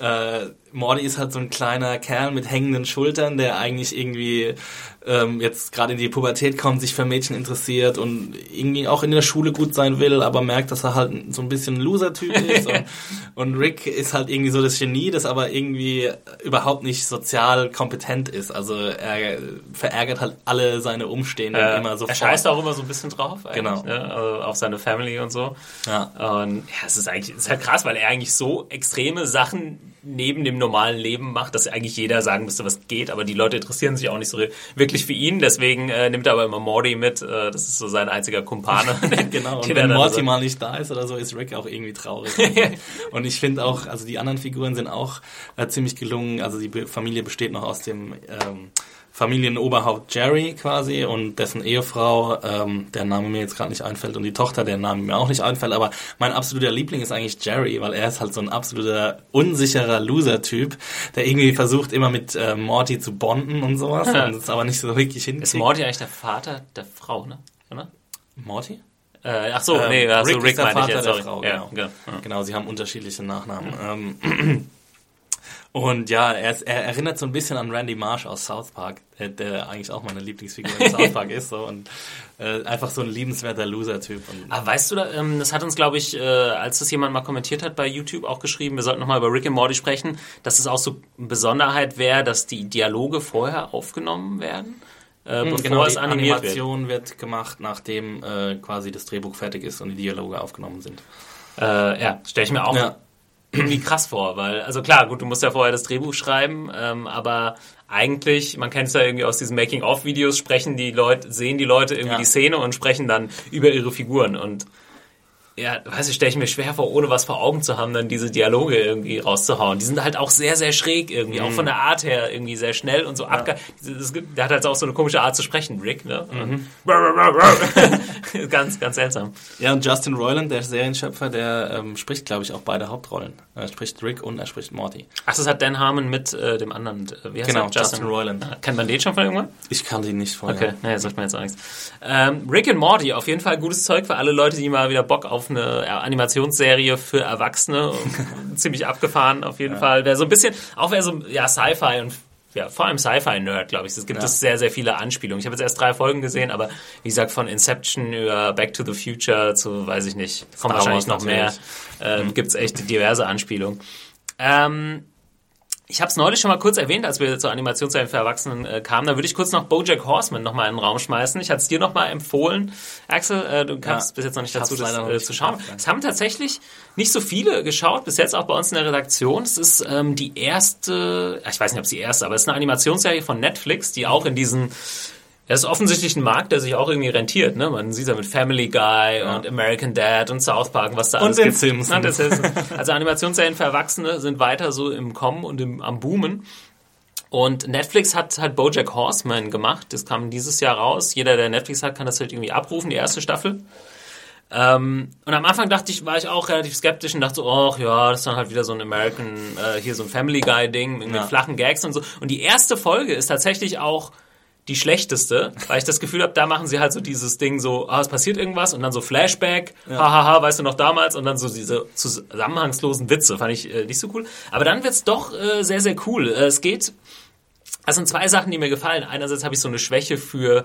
[SPEAKER 3] äh, Morty ist halt so ein kleiner Kerl mit hängenden Schultern, der eigentlich irgendwie ähm, jetzt gerade in die Pubertät kommt, sich für Mädchen interessiert und irgendwie auch in der Schule gut sein will, aber merkt, dass er halt so ein bisschen ein Loser-Typ ist. und, und Rick ist halt irgendwie so das Genie, das aber irgendwie überhaupt nicht sozial kompetent ist. Also er verärgert halt alle seine Umstehenden
[SPEAKER 2] Äh,
[SPEAKER 3] immer so
[SPEAKER 2] er scheißt auch immer so ein bisschen drauf, eigentlich,
[SPEAKER 3] Genau.
[SPEAKER 2] ne? also auf seine Family und so.
[SPEAKER 3] Ja.
[SPEAKER 2] Und ja, es ist eigentlich, es ist halt krass, weil er eigentlich so extreme Sachen neben dem normalen Leben macht, dass eigentlich jeder sagen müsste, was geht, aber die Leute interessieren sich auch nicht so wirklich für ihn, deswegen äh, nimmt er aber immer Morty mit, äh, das ist so sein einziger Kumpane.
[SPEAKER 3] Genau, und wenn Morty mal nicht da ist oder so, ist Rick auch irgendwie traurig. und ich finde auch, also die anderen Figuren sind auch äh, ziemlich gelungen. Also die Familie besteht noch aus dem ähm, Familienoberhaupt Jerry quasi und dessen Ehefrau, ähm, der Name mir jetzt gerade nicht einfällt, und die Tochter, der Name mir auch nicht einfällt. Aber mein absoluter Liebling ist eigentlich Jerry, weil er ist halt so ein absoluter unsicherer Loser-Typ, der irgendwie versucht, immer mit äh, Morty zu bonden und sowas, und es aber nicht so wirklich hinkriegt.
[SPEAKER 2] Ist Morty eigentlich der Vater der Frau, ne? Oder?
[SPEAKER 3] Morty?
[SPEAKER 2] Äh, ach so,
[SPEAKER 3] Ähm,
[SPEAKER 2] nee, also
[SPEAKER 3] Rick
[SPEAKER 2] Rick,
[SPEAKER 3] ist der
[SPEAKER 2] meinte ich
[SPEAKER 3] Vater
[SPEAKER 2] jetzt,
[SPEAKER 3] der
[SPEAKER 2] sorry.
[SPEAKER 3] Frau,
[SPEAKER 2] ja,
[SPEAKER 3] genau.
[SPEAKER 2] genau. Ja.
[SPEAKER 3] Genau, sie haben unterschiedliche Nachnamen. Ähm, und ja, er, ist, er erinnert so ein bisschen an Randy Marsh aus South Park, der, der eigentlich auch meine Lieblingsfigur in South Park ist. So, und äh, einfach so ein liebenswerter Loser-Typ.
[SPEAKER 2] Aber weißt du, ähm, das hat uns, glaube ich, äh, als das jemand mal kommentiert hat bei YouTube auch geschrieben, wir sollten nochmal über Rick and Morty sprechen, dass es auch so eine Besonderheit wäre, dass die Dialoge vorher aufgenommen werden, äh, bevor
[SPEAKER 3] Genau,
[SPEAKER 2] es
[SPEAKER 3] die
[SPEAKER 2] animiert wird.
[SPEAKER 3] Animation wird. gemacht, nachdem äh, quasi das Drehbuch fertig ist und die Dialoge aufgenommen sind.
[SPEAKER 2] Äh, ja, stelle ich mir auch
[SPEAKER 3] Ja.
[SPEAKER 2] Irgendwie krass vor, weil, also klar, gut, du musst ja vorher das Drehbuch schreiben, ähm, aber eigentlich, man kennt es ja irgendwie aus diesen Making-of-Videos, sprechen die Leute, sehen die Leute irgendwie
[SPEAKER 3] Ja.
[SPEAKER 2] die Szene und sprechen dann über ihre Figuren und ja, weiß ich, stelle ich mir schwer vor, ohne was vor Augen zu haben, dann diese Dialoge irgendwie rauszuhauen. Die sind halt auch sehr, sehr schräg irgendwie, auch von der Art her irgendwie sehr schnell und so abge... Das gibt- Der hat halt auch so eine komische Art zu sprechen, Rick, ne? Und ganz, ganz seltsam.
[SPEAKER 3] Ja, und Justin Roiland, der Serienschöpfer, der ähm, spricht, glaube ich, auch beide Hauptrollen. Er spricht Rick und er spricht Morty.
[SPEAKER 2] Ach, das hat Dan Harmon mit äh, dem anderen, äh, wie heißt
[SPEAKER 3] Genau,
[SPEAKER 2] der?
[SPEAKER 3] Justin Roiland.
[SPEAKER 2] Ah, Kennt man den schon von irgendwann?
[SPEAKER 3] Ich kannte ihn nicht vorher.
[SPEAKER 2] Okay, naja, sagt man jetzt auch nichts. Ähm, Rick and Morty, auf jeden Fall gutes Zeug für alle Leute, die mal wieder Bock auf eine äh, Animationsserie für Erwachsene, ziemlich abgefahren auf jeden Fall. Wer so ein bisschen, auch wer so, ja, Sci-Fi und ja, vor allem Sci-Fi-Nerd, glaube ich. Es gibt
[SPEAKER 3] Ja.
[SPEAKER 2] es sehr, sehr viele Anspielungen. Ich habe jetzt erst drei Folgen gesehen, aber wie gesagt, von Inception über Back to the Future zu, weiß ich nicht,
[SPEAKER 3] Star
[SPEAKER 2] wahrscheinlich noch mehr.
[SPEAKER 3] natürlich.
[SPEAKER 2] Ähm, Gibt's echt diverse Anspielungen. Ähm, ich habe es neulich schon mal kurz erwähnt, als wir zur Animationsserie für Erwachsenen äh, kamen. Da würde ich kurz noch BoJack Horseman noch mal in den Raum schmeißen. Ich hatte es dir noch mal empfohlen, Axel. Äh, du kamst ja, bis jetzt noch nicht dazu, das äh, zu schauen. Es haben tatsächlich nicht so viele geschaut, bis jetzt auch bei uns in der Redaktion. Es ist ähm, die erste, ich weiß nicht, ob es die erste, aber es ist eine Animationsserie von Netflix, die auch in diesen es ist offensichtlich ein Markt, der sich auch irgendwie rentiert. Ne? Man sieht ja mit Family Guy ja. und American Dad und South Park, was da
[SPEAKER 3] und
[SPEAKER 2] alles
[SPEAKER 3] den gibt. Simpsons.
[SPEAKER 2] Also Animationsserien für Erwachsene sind weiter so im Kommen und im, am Boomen. Und Netflix hat halt BoJack Horseman gemacht. Das kam dieses Jahr raus. Jeder, der Netflix hat, kann das halt irgendwie abrufen, die erste Staffel. Ähm, und am Anfang dachte ich, war ich auch relativ skeptisch und dachte so, ach ja, das ist dann halt wieder so ein American, äh, hier so ein Family Guy Ding mit ja. flachen Gags und so. Und die erste Folge ist tatsächlich auch die schlechteste, weil ich das Gefühl habe, da machen sie halt so dieses Ding so, ah, es passiert irgendwas und dann so Flashback, ja. hahaha, weißt du noch damals und dann so diese zusammenhangslosen Witze, fand ich äh, nicht so cool. Aber dann wird's doch äh, sehr, sehr cool. Äh, es geht, also sind zwei Sachen, die mir gefallen. Einerseits habe ich so eine Schwäche für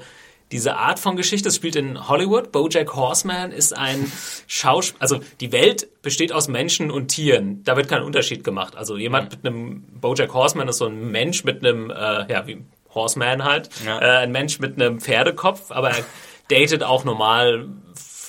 [SPEAKER 2] diese Art von Geschichte. Es spielt in Hollywood. Bojack Horseman ist ein Schauspieler, also die Welt besteht aus Menschen und Tieren. Da wird kein Unterschied gemacht. Also jemand mit einem, Bojack Horseman ist so ein Mensch mit einem, äh, ja, wie Horseman halt, ja. äh, ein Mensch mit einem Pferdekopf, aber er datet auch normal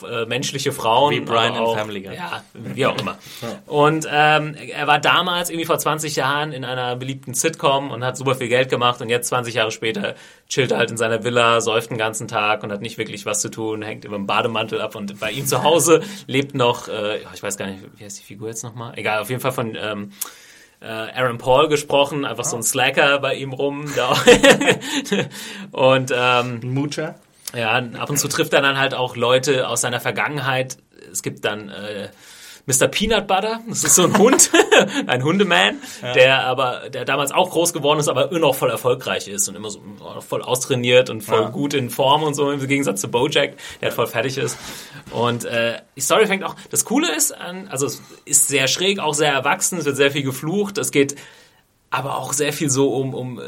[SPEAKER 2] äh, menschliche Frauen.
[SPEAKER 3] Wie Brian in Family Guy.
[SPEAKER 2] Ja, wie auch immer. Und ähm, er war damals irgendwie vor 20 Jahren in einer beliebten Sitcom und hat super viel Geld gemacht und jetzt 20 Jahre später chillt er halt in seiner Villa, säuft den ganzen Tag und hat nicht wirklich was zu tun, hängt über dem Bademantel ab und bei ihm zu Hause lebt noch, äh, ich weiß gar nicht, wie heißt die Figur jetzt nochmal? Egal, auf jeden Fall von ähm, äh, Aaron Paul gesprochen, einfach oh. so ein Slacker bei ihm rum. und ähm,
[SPEAKER 3] Moocher.
[SPEAKER 2] Ja, ab und zu trifft er dann halt auch Leute aus seiner Vergangenheit. Es gibt dann äh, Mr. Peanut Butter. Das ist so ein Hund, ein Hundeman, ja. der aber, der damals auch groß geworden ist, aber immer noch voll erfolgreich ist und immer so voll austrainiert und voll ja. gut in Form und so, im Gegensatz zu Bojack, der halt voll fertig ist. Und äh, die Story fängt auch, das Coole ist, an, also es ist sehr schräg, auch sehr erwachsen, es wird sehr viel geflucht, es geht aber auch sehr viel so um, um äh,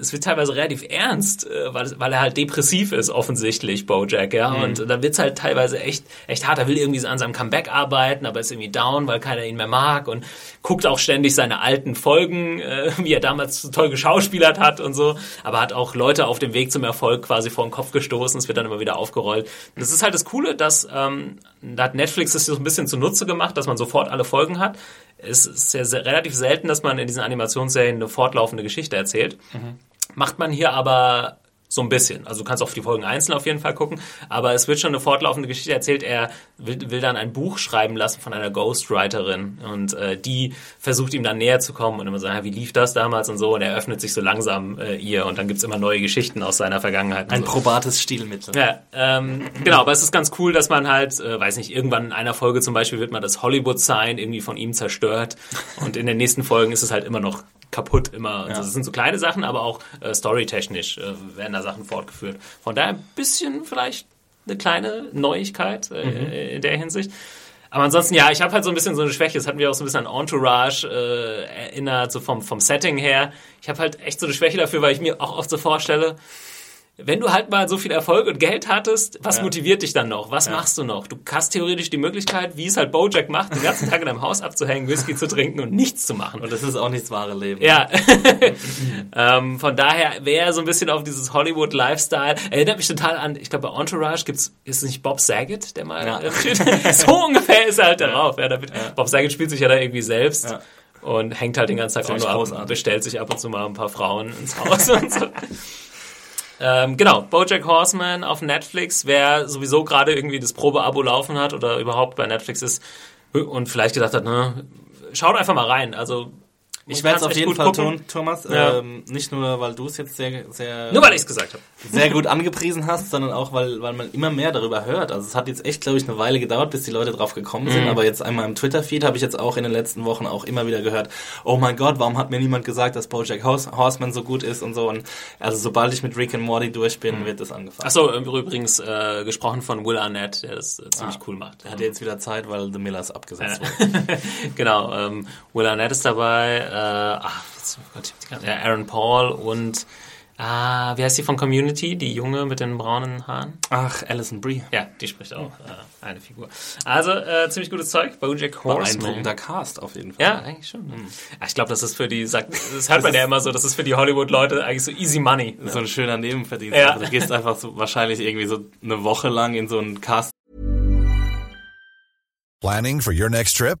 [SPEAKER 2] es wird teilweise relativ ernst, äh, weil, weil er halt depressiv ist, offensichtlich, Bojack, ja. Mhm. Und dann wird's halt teilweise echt, echt hart. Er will irgendwie so an seinem Comeback arbeiten, aber ist irgendwie down, weil keiner ihn mehr mag und guckt auch ständig seine alten Folgen, äh, wie er damals so toll geschauspielert hat und so, aber hat auch Leute auf dem Weg zum Erfolg quasi vor den Kopf gestoßen. Es wird dann immer wieder aufgerollt. Und das ist halt das Coole, dass ähm, da hat Netflix das so ein bisschen zunutze gemacht, dass man sofort alle Folgen hat es ist ja sehr, relativ selten, dass man in diesen Animationsserien eine fortlaufende Geschichte erzählt. Mhm. Macht man hier aber so ein bisschen. Also du kannst auch die Folgen einzeln auf jeden Fall gucken, aber es wird schon eine fortlaufende Geschichte erzählt. Er will, will dann ein Buch schreiben lassen von einer Ghostwriterin und äh, die versucht ihm dann näher zu kommen und immer sagen, so, wie lief das damals und so und er öffnet sich so langsam äh, ihr und dann gibt's immer neue Geschichten aus seiner Vergangenheit.
[SPEAKER 3] Ein
[SPEAKER 2] so.
[SPEAKER 3] probates Stilmittel.
[SPEAKER 2] Ja, ähm, genau, aber es ist ganz cool, dass man halt, äh, weiß nicht, irgendwann in einer Folge zum Beispiel wird man das Hollywood-Sign irgendwie von ihm zerstört und in den nächsten Folgen ist es halt immer noch kaputt immer. Ja. Also das sind so kleine Sachen, aber auch äh, storytechnisch äh, werden da Sachen fortgeführt. Von daher ein bisschen vielleicht eine kleine Neuigkeit äh, mhm. in der Hinsicht. Aber ansonsten, ja, ich habe halt so ein bisschen so eine Schwäche. Das hatten wir auch so ein bisschen an Entourage äh, erinnert, so vom, vom Setting her. Ich habe halt echt so eine Schwäche dafür, weil ich mir auch oft so vorstelle, wenn du halt mal so viel Erfolg und Geld hattest, was ja. motiviert dich dann noch? Was ja. machst du noch? Du hast theoretisch die Möglichkeit, wie es halt Bojack macht, den ganzen Tag in deinem Haus abzuhängen, Whisky zu trinken und nichts zu machen.
[SPEAKER 3] Und das ist auch nicht das wahre Leben.
[SPEAKER 2] Ja. ähm, von daher wäre so ein bisschen auf dieses Hollywood-Lifestyle. Erinnert mich total an, ich glaube bei Entourage gibt's, ist es nicht Bob Saget, der mal ja. äh, so ungefähr ist er halt darauf. Ja, damit, Bob Saget spielt sich ja da irgendwie selbst. Und hängt halt den ganzen Tag auch nur ab und bestellt sich ab und zu mal ein paar Frauen ins Haus und so. Ähm, genau, Bojack Horseman auf Netflix, wer sowieso gerade irgendwie das Probeabo laufen hat oder überhaupt bei Netflix ist und vielleicht gedacht hat, ne, schaut einfach mal rein. Also
[SPEAKER 3] ich werde es auf jeden Fall tun, Thomas. Ja. Ähm, nicht nur, weil du es jetzt sehr, sehr.
[SPEAKER 2] Nur weil ich es gesagt habe.
[SPEAKER 3] Sehr gut angepriesen hast, sondern auch, weil, weil man immer mehr darüber hört. Also es hat jetzt echt, glaube ich, eine Weile gedauert, bis die Leute drauf gekommen sind. Mhm. Aber jetzt einmal im Twitter-Feed habe ich jetzt auch in den letzten Wochen auch immer wieder gehört, oh mein Gott, warum hat mir niemand gesagt, dass Bojack Horseman so gut ist und so. Und also sobald ich mit Rick and Morty durch bin, mhm. wird das angefangen.
[SPEAKER 2] Achso, übrigens äh, gesprochen von Will Arnett, der das äh, ziemlich ah, cool macht.
[SPEAKER 3] Er hat jetzt wieder Zeit, weil The Millers abgesetzt wurde.
[SPEAKER 2] genau, ähm, Will Arnett ist dabei. Äh, ach, Gott, ja, Aaron Paul und Ah, wie heißt die von Community? Die Junge mit den braunen Haaren?
[SPEAKER 3] Ach, Alison Brie.
[SPEAKER 2] Ja, die spricht auch äh, eine Figur. Also, äh, ziemlich gutes Zeug. Bojack Horseman.
[SPEAKER 3] Beeindruckender Cast auf jeden Fall.
[SPEAKER 2] Ja, eigentlich schon. Mhm. Ja, ich glaube, das ist für die, sagt, das hört man ja immer so, das ist für die Hollywood-Leute eigentlich so easy money.
[SPEAKER 3] So ein schöner Nebenverdienst.
[SPEAKER 2] Ja.
[SPEAKER 3] Also, du gehst einfach so wahrscheinlich irgendwie so eine Woche lang in so einen Cast.
[SPEAKER 4] Planning for your next trip?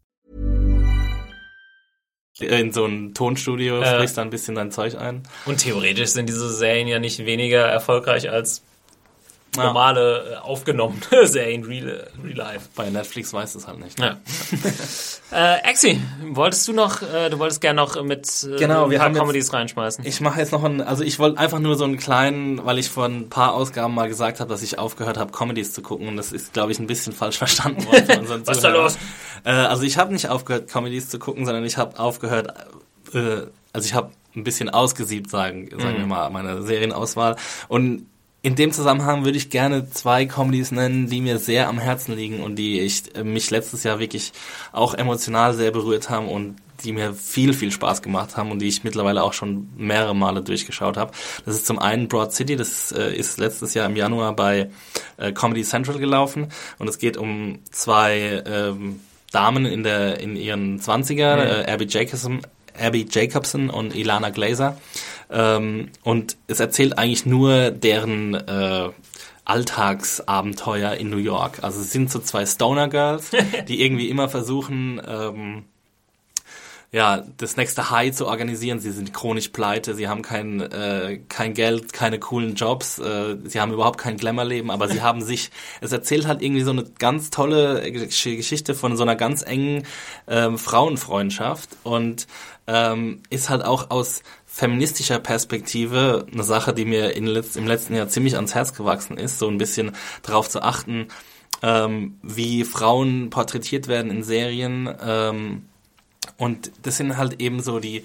[SPEAKER 3] In so ein Tonstudio,
[SPEAKER 2] Äh.
[SPEAKER 3] sprichst da ein bisschen dein Zeug ein.
[SPEAKER 2] Und theoretisch sind diese Serien ja nicht weniger erfolgreich als
[SPEAKER 3] Ja.
[SPEAKER 2] normale, äh, aufgenommene Serien, real, real life.
[SPEAKER 3] Bei Netflix weiß es halt nicht.
[SPEAKER 2] Ja. äh, Exi, wolltest du noch, äh, du wolltest gerne noch mit äh,
[SPEAKER 3] Genau,
[SPEAKER 2] ein
[SPEAKER 3] wir
[SPEAKER 2] paar
[SPEAKER 3] haben jetzt-
[SPEAKER 2] Comedies reinschmeißen.
[SPEAKER 3] Ich mache jetzt noch einen, also ich wollte einfach nur so einen kleinen, weil ich vor ein paar Ausgaben mal gesagt habe, dass ich aufgehört habe, Comedies zu gucken und das ist, glaube ich, ein bisschen falsch verstanden worden
[SPEAKER 2] Was ist da los?
[SPEAKER 3] Äh, also ich habe nicht aufgehört, Comedies zu gucken, sondern ich habe aufgehört, äh, also ich habe ein bisschen ausgesiebt, sagen, sagen wir mal, meine Serienauswahl und in dem Zusammenhang würde ich gerne zwei Comedies nennen, die mir sehr am Herzen liegen und die ich äh, mich letztes Jahr wirklich auch emotional sehr berührt haben und die mir viel, viel Spaß gemacht haben und die ich mittlerweile auch schon mehrere Male durchgeschaut habe. Das ist zum einen Broad City, das äh, ist letztes Jahr im Januar bei äh, Comedy Central gelaufen und es geht um zwei ähm, Damen in der in ihren 20er, äh, Abby Jacobson, Abby Jacobson und Ilana Glazer. Ähm, und es erzählt eigentlich nur deren äh, Alltagsabenteuer in New York. Also es sind so zwei Stoner Girls, die irgendwie immer versuchen, ähm, ja, das nächste High zu organisieren. Sie sind chronisch pleite, sie haben kein, äh, kein Geld, keine coolen Jobs, äh, sie haben überhaupt kein Glamour-Leben, aber sie haben sich, es erzählt halt irgendwie so eine ganz tolle Gesch- Geschichte von so einer ganz engen ähm, Frauenfreundschaft und ähm, ist halt auch aus feministischer Perspektive eine Sache, die mir in letz im letzten Jahr ziemlich ans Herz gewachsen ist, so ein bisschen darauf zu achten, ähm, wie Frauen porträtiert werden in Serien, ähm, und das sind halt eben so die,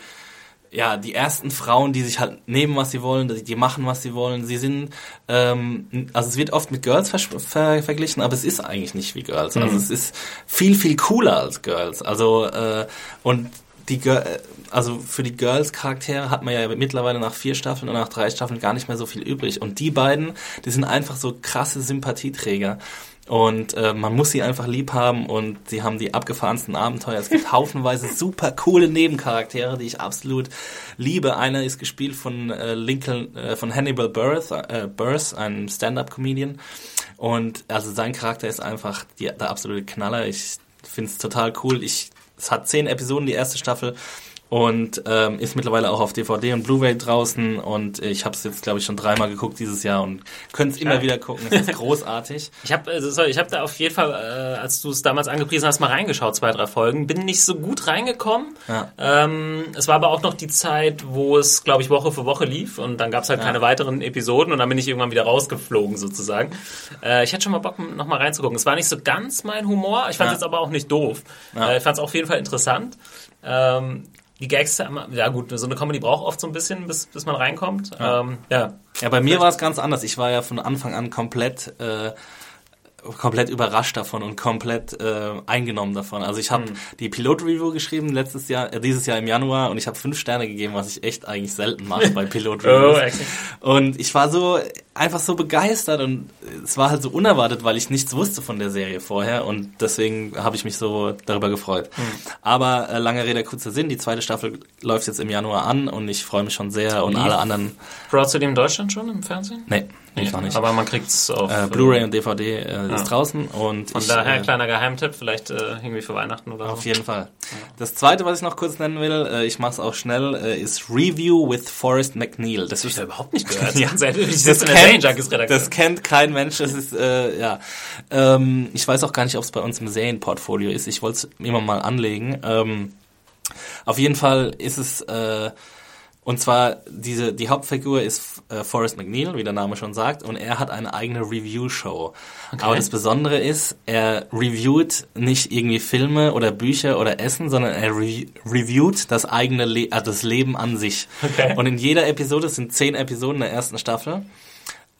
[SPEAKER 3] ja, die ersten Frauen, die sich halt nehmen, was sie wollen, die, die machen, was sie wollen. Sie sind, ähm, also es wird oft mit Girls ver ver verglichen, aber es ist eigentlich nicht wie Girls. Also es ist viel, viel cooler als Girls. Also, äh, und die Gir also für die Girls-Charaktere hat man ja mittlerweile nach vier Staffeln und nach drei Staffeln gar nicht mehr so viel übrig. Und die beiden, die sind einfach so krasse Sympathieträger. Und äh, man muss sie einfach lieb haben und sie haben die abgefahrensten Abenteuer. Es gibt haufenweise super coole Nebencharaktere, die ich absolut liebe. Einer ist gespielt von äh, Lincoln, äh, von Hannibal Buress, äh, Buress, einem Stand-up-Comedian. Und also sein Charakter ist einfach die, der absolute Knaller. Ich finde es total cool. Ich, es hat zehn Episoden, die erste Staffel. Und ähm, ist mittlerweile auch auf DVD und Blu-ray draußen. Und ich habe es jetzt, glaube ich, schon dreimal geguckt dieses Jahr und könnte es immer wieder gucken. Es ist großartig.
[SPEAKER 2] Ich habe sorry, ich hab da auf jeden Fall, äh, als du es damals angepriesen hast, mal reingeschaut, zwei, drei Folgen. Bin nicht so gut reingekommen.
[SPEAKER 3] Ja.
[SPEAKER 2] Ähm, es war aber auch noch die Zeit, wo es, glaube ich, Woche für Woche lief und dann gab es halt keine weiteren Episoden und dann bin ich irgendwann wieder rausgeflogen sozusagen. Äh, ich hatte schon mal Bock, noch mal reinzugucken. Es war nicht so ganz mein Humor. Ich fand es
[SPEAKER 3] Ja.
[SPEAKER 2] jetzt aber auch nicht doof.
[SPEAKER 3] Ja.
[SPEAKER 2] Äh, ich fand es auf jeden Fall interessant. Ähm, die Gags, ja gut, so eine Comedy braucht oft so ein bisschen, bis, bis man reinkommt. Ja. Ähm, ja.
[SPEAKER 3] Ja, bei mir war es ganz anders. Ich war ja von Anfang an komplett, äh, komplett überrascht davon und komplett äh, eingenommen davon. Also ich habe die Pilot-Review geschrieben letztes Jahr, äh, dieses Jahr im Januar und ich habe fünf Sterne gegeben, was ich echt eigentlich selten mache bei
[SPEAKER 2] Oh,
[SPEAKER 3] Pilot-Reviews.
[SPEAKER 2] echt?
[SPEAKER 3] und ich war so einfach so begeistert und es war halt so unerwartet, weil ich nichts wusste von der Serie vorher und deswegen habe ich mich so darüber gefreut. Aber äh, lange Rede, kurzer Sinn, die zweite Staffel läuft jetzt im Januar an und ich freue mich schon sehr und alle anderen,
[SPEAKER 2] Broad City in Deutschland schon im Fernsehen?
[SPEAKER 3] nee, ich noch nicht.
[SPEAKER 2] Aber man kriegt es auf
[SPEAKER 3] Äh, Blu-ray und DVD äh, ist draußen und
[SPEAKER 2] Von
[SPEAKER 3] ich,
[SPEAKER 2] daher,
[SPEAKER 3] äh,
[SPEAKER 2] kleiner Geheimtipp, vielleicht äh, irgendwie für Weihnachten oder
[SPEAKER 3] auf
[SPEAKER 2] so.
[SPEAKER 3] jeden Fall. Das zweite, was ich noch kurz nennen will, äh, ich mache es auch schnell, äh, ist Review with Forrest McNeil. Das
[SPEAKER 2] Ich
[SPEAKER 3] ist
[SPEAKER 2] habe überhaupt nicht gehört.
[SPEAKER 3] Ja.
[SPEAKER 2] Ich
[SPEAKER 3] das kennt, das kennt kein Mensch. Das ist äh, ja. Ähm, ich weiß auch gar nicht, ob es bei uns im Serienportfolio ist. Ich wollte es immer mal anlegen. Ähm, auf jeden Fall ist es äh, Und zwar, diese, die Hauptfigur ist äh, Forrest McNeil, wie der Name schon sagt, und er hat eine eigene Review-Show. Okay. Aber das Besondere ist, er reviewt nicht irgendwie Filme oder Bücher oder Essen, sondern er re reviewt das eigene Le also das Leben an sich. Okay. Und in jeder Episode, es sind zehn Episoden der ersten Staffel,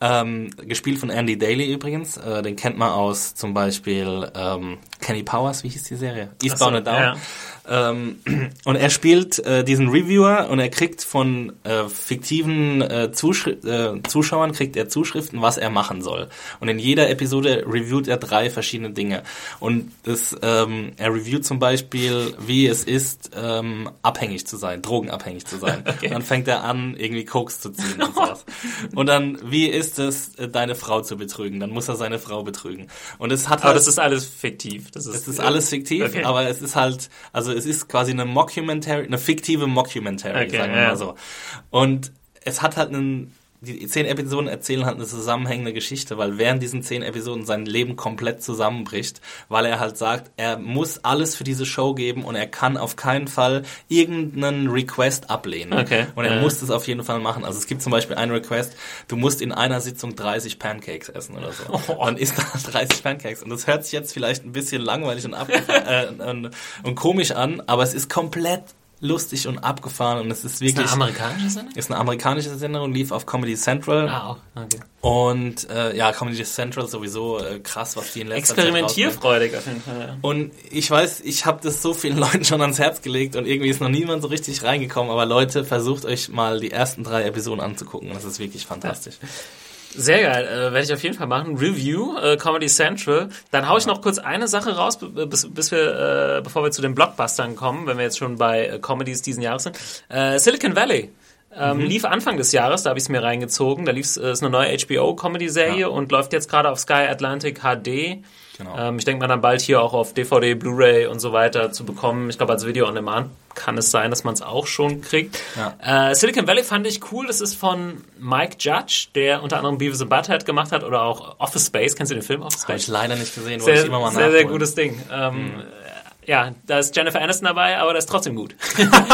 [SPEAKER 3] ähm, gespielt von Andy Daly übrigens. Äh, den kennt man aus zum Beispiel ähm, Kenny Powers, wie hieß die Serie? Eastbound so, and Down. Ja. Ähm, und er spielt äh, diesen Reviewer und er kriegt von äh, fiktiven äh, Zuschri äh, Zuschauern kriegt er Zuschriften, was er machen soll. Und in jeder Episode reviewt er drei verschiedene Dinge. Und das, ähm, er reviewt zum Beispiel, wie es ist, ähm, abhängig zu sein, drogenabhängig zu sein. okay. Dann fängt er an, irgendwie Koks zu ziehen und sowas. und dann, wie ist es, deine Frau zu betrügen? Dann muss er seine Frau betrügen. Und es hat
[SPEAKER 2] aber halt, das ist alles fiktiv.
[SPEAKER 3] Das ist, es ist alles fiktiv, okay. aber es ist halt, also es ist quasi eine Mockumentary, eine fiktive Mockumentary, okay, sagen wir ja. mal so. Und es hat halt einen die zehn Episoden erzählen halt eine zusammenhängende Geschichte, weil während diesen zehn Episoden sein Leben komplett zusammenbricht, weil er halt sagt, er muss alles für diese Show geben und er kann auf keinen Fall irgendeinen Request ablehnen. Okay. Und er ja. muss das auf jeden Fall machen. Also es gibt zum Beispiel einen Request, du musst in einer Sitzung 30 Pancakes essen oder so. Oh. Und isst dann 30 Pancakes. Und das hört sich jetzt vielleicht ein bisschen langweilig und, äh, und, und komisch an, aber es ist komplett lustig und abgefahren und es ist wirklich.
[SPEAKER 2] Ist eine amerikanische Sendung?
[SPEAKER 3] Ist eine amerikanische Sendung lief auf Comedy Central. Ah, auch. Okay. Und äh, ja, Comedy Central sowieso äh, krass, was die in letzter
[SPEAKER 2] Experimentierfreudig Zeit auf jeden
[SPEAKER 3] Fall. Ja. Und ich weiß, ich habe das so vielen Leuten schon ans Herz gelegt und irgendwie ist noch niemand so richtig reingekommen. Aber Leute, versucht euch mal die ersten drei Episoden anzugucken. Das ist wirklich fantastisch. Ja.
[SPEAKER 2] Sehr geil, äh, werde ich auf jeden Fall machen. Review, äh, Comedy Central. Dann hau ich noch kurz eine Sache raus, bis, bis wir, äh, bevor wir zu den Blockbustern kommen, wenn wir jetzt schon bei äh, Comedies diesen Jahres sind. Äh, Silicon Valley. Ähm, mhm. Lief Anfang des Jahres, da habe ich es mir reingezogen. Da lief äh, ist eine neue HBO-Comedy-Serie ja. und läuft jetzt gerade auf Sky Atlantic HD. Genau. Ähm, ich denke mal dann bald hier auch auf DVD, Blu-ray und so weiter zu bekommen. Ich glaube, als Video on Demand kann es sein, dass man es auch schon kriegt. Ja. Äh, Silicon Valley fand ich cool. Das ist von Mike Judge, der unter anderem Beavis and Butthead gemacht hat oder auch Office Space. Kennst du den Film Office Space? Habe
[SPEAKER 3] ich leider nicht gesehen.
[SPEAKER 2] Sehr, ich immer mal sehr, sehr gutes Ding. Ähm, mhm ja, da ist Jennifer Aniston dabei, aber das ist trotzdem gut.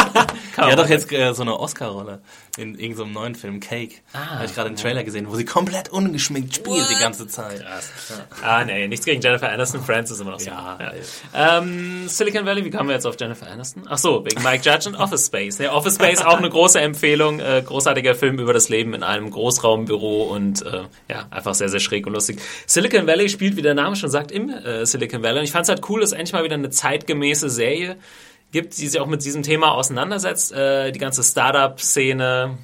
[SPEAKER 3] ja, doch jetzt äh, so eine Oscar-Rolle in irgendeinem so neuen Film, Cake. Ah, Habe ich gerade einen Trailer gesehen, wo sie komplett ungeschminkt spielt What? die ganze Zeit. Krass.
[SPEAKER 2] Ja. Ah, nee, nichts gegen Jennifer Aniston. Friends ist immer noch so. Ja, ja. Ähm, Silicon Valley, wie kamen wir jetzt auf Jennifer Aniston? Ach so, wegen Mike Judge und Office Space. Ja, Office Space auch eine große Empfehlung. Äh, großartiger Film über das Leben in einem Großraumbüro und äh, ja, einfach sehr, sehr schräg und lustig. Silicon Valley spielt, wie der Name schon sagt, im äh, Silicon Valley. Und ich fand es halt cool, dass endlich mal wieder eine zeitgemäße Serie gibt, die sich auch mit diesem Thema auseinandersetzt. Äh, die ganze Startup-Szene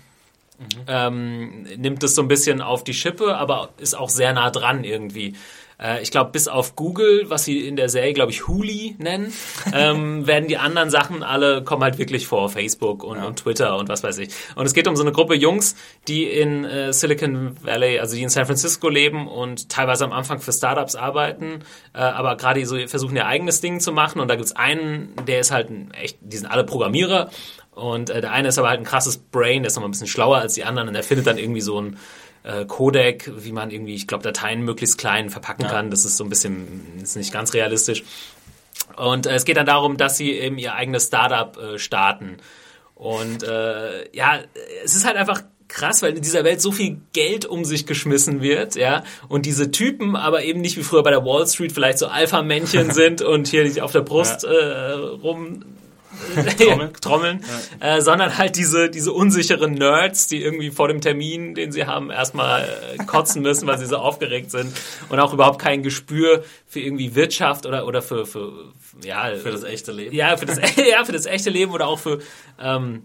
[SPEAKER 2] mhm. ähm, nimmt es so ein bisschen auf die Schippe, aber ist auch sehr nah dran irgendwie. Äh, ich glaube, bis auf Google, was sie in der Serie, glaube ich, Huli nennen, ähm, werden die anderen Sachen alle kommen halt wirklich vor, Facebook und, ja. und, Twitter und was weiß ich. Und es geht um so eine Gruppe Jungs, die in äh, Silicon Valley, also die in San Francisco leben und teilweise am Anfang für Startups arbeiten, äh, aber gerade so versuchen ihr eigenes Ding zu machen. Und da gibt's einen, der ist halt ein echt, die sind alle Programmierer. Und äh, der eine ist aber halt ein krasses Brain, der ist noch mal ein bisschen schlauer als die anderen und er findet dann irgendwie so ein äh, Codec, wie man irgendwie, ich glaube, Dateien möglichst klein verpacken ja. kann. Das ist so ein bisschen, ist nicht ganz realistisch. Und äh, es geht dann darum, dass sie eben ihr eigenes Startup äh, starten. Und äh, ja, es ist halt einfach krass, weil in dieser Welt so viel Geld um sich geschmissen wird, ja, und diese Typen aber eben nicht wie früher bei der Wall Street vielleicht so Alpha-Männchen sind und hier auf der Brust ja. äh, rum Trommeln, Trommeln ja. äh, sondern halt diese, diese unsicheren Nerds, die irgendwie vor dem Termin, den sie haben, erstmal äh, kotzen müssen, weil sie so aufgeregt sind und auch überhaupt kein Gespür für irgendwie Wirtschaft oder, oder für, für, ja,
[SPEAKER 3] für das echte Leben.
[SPEAKER 2] Ja, für das, ja, für das echte Leben oder auch für, ähm,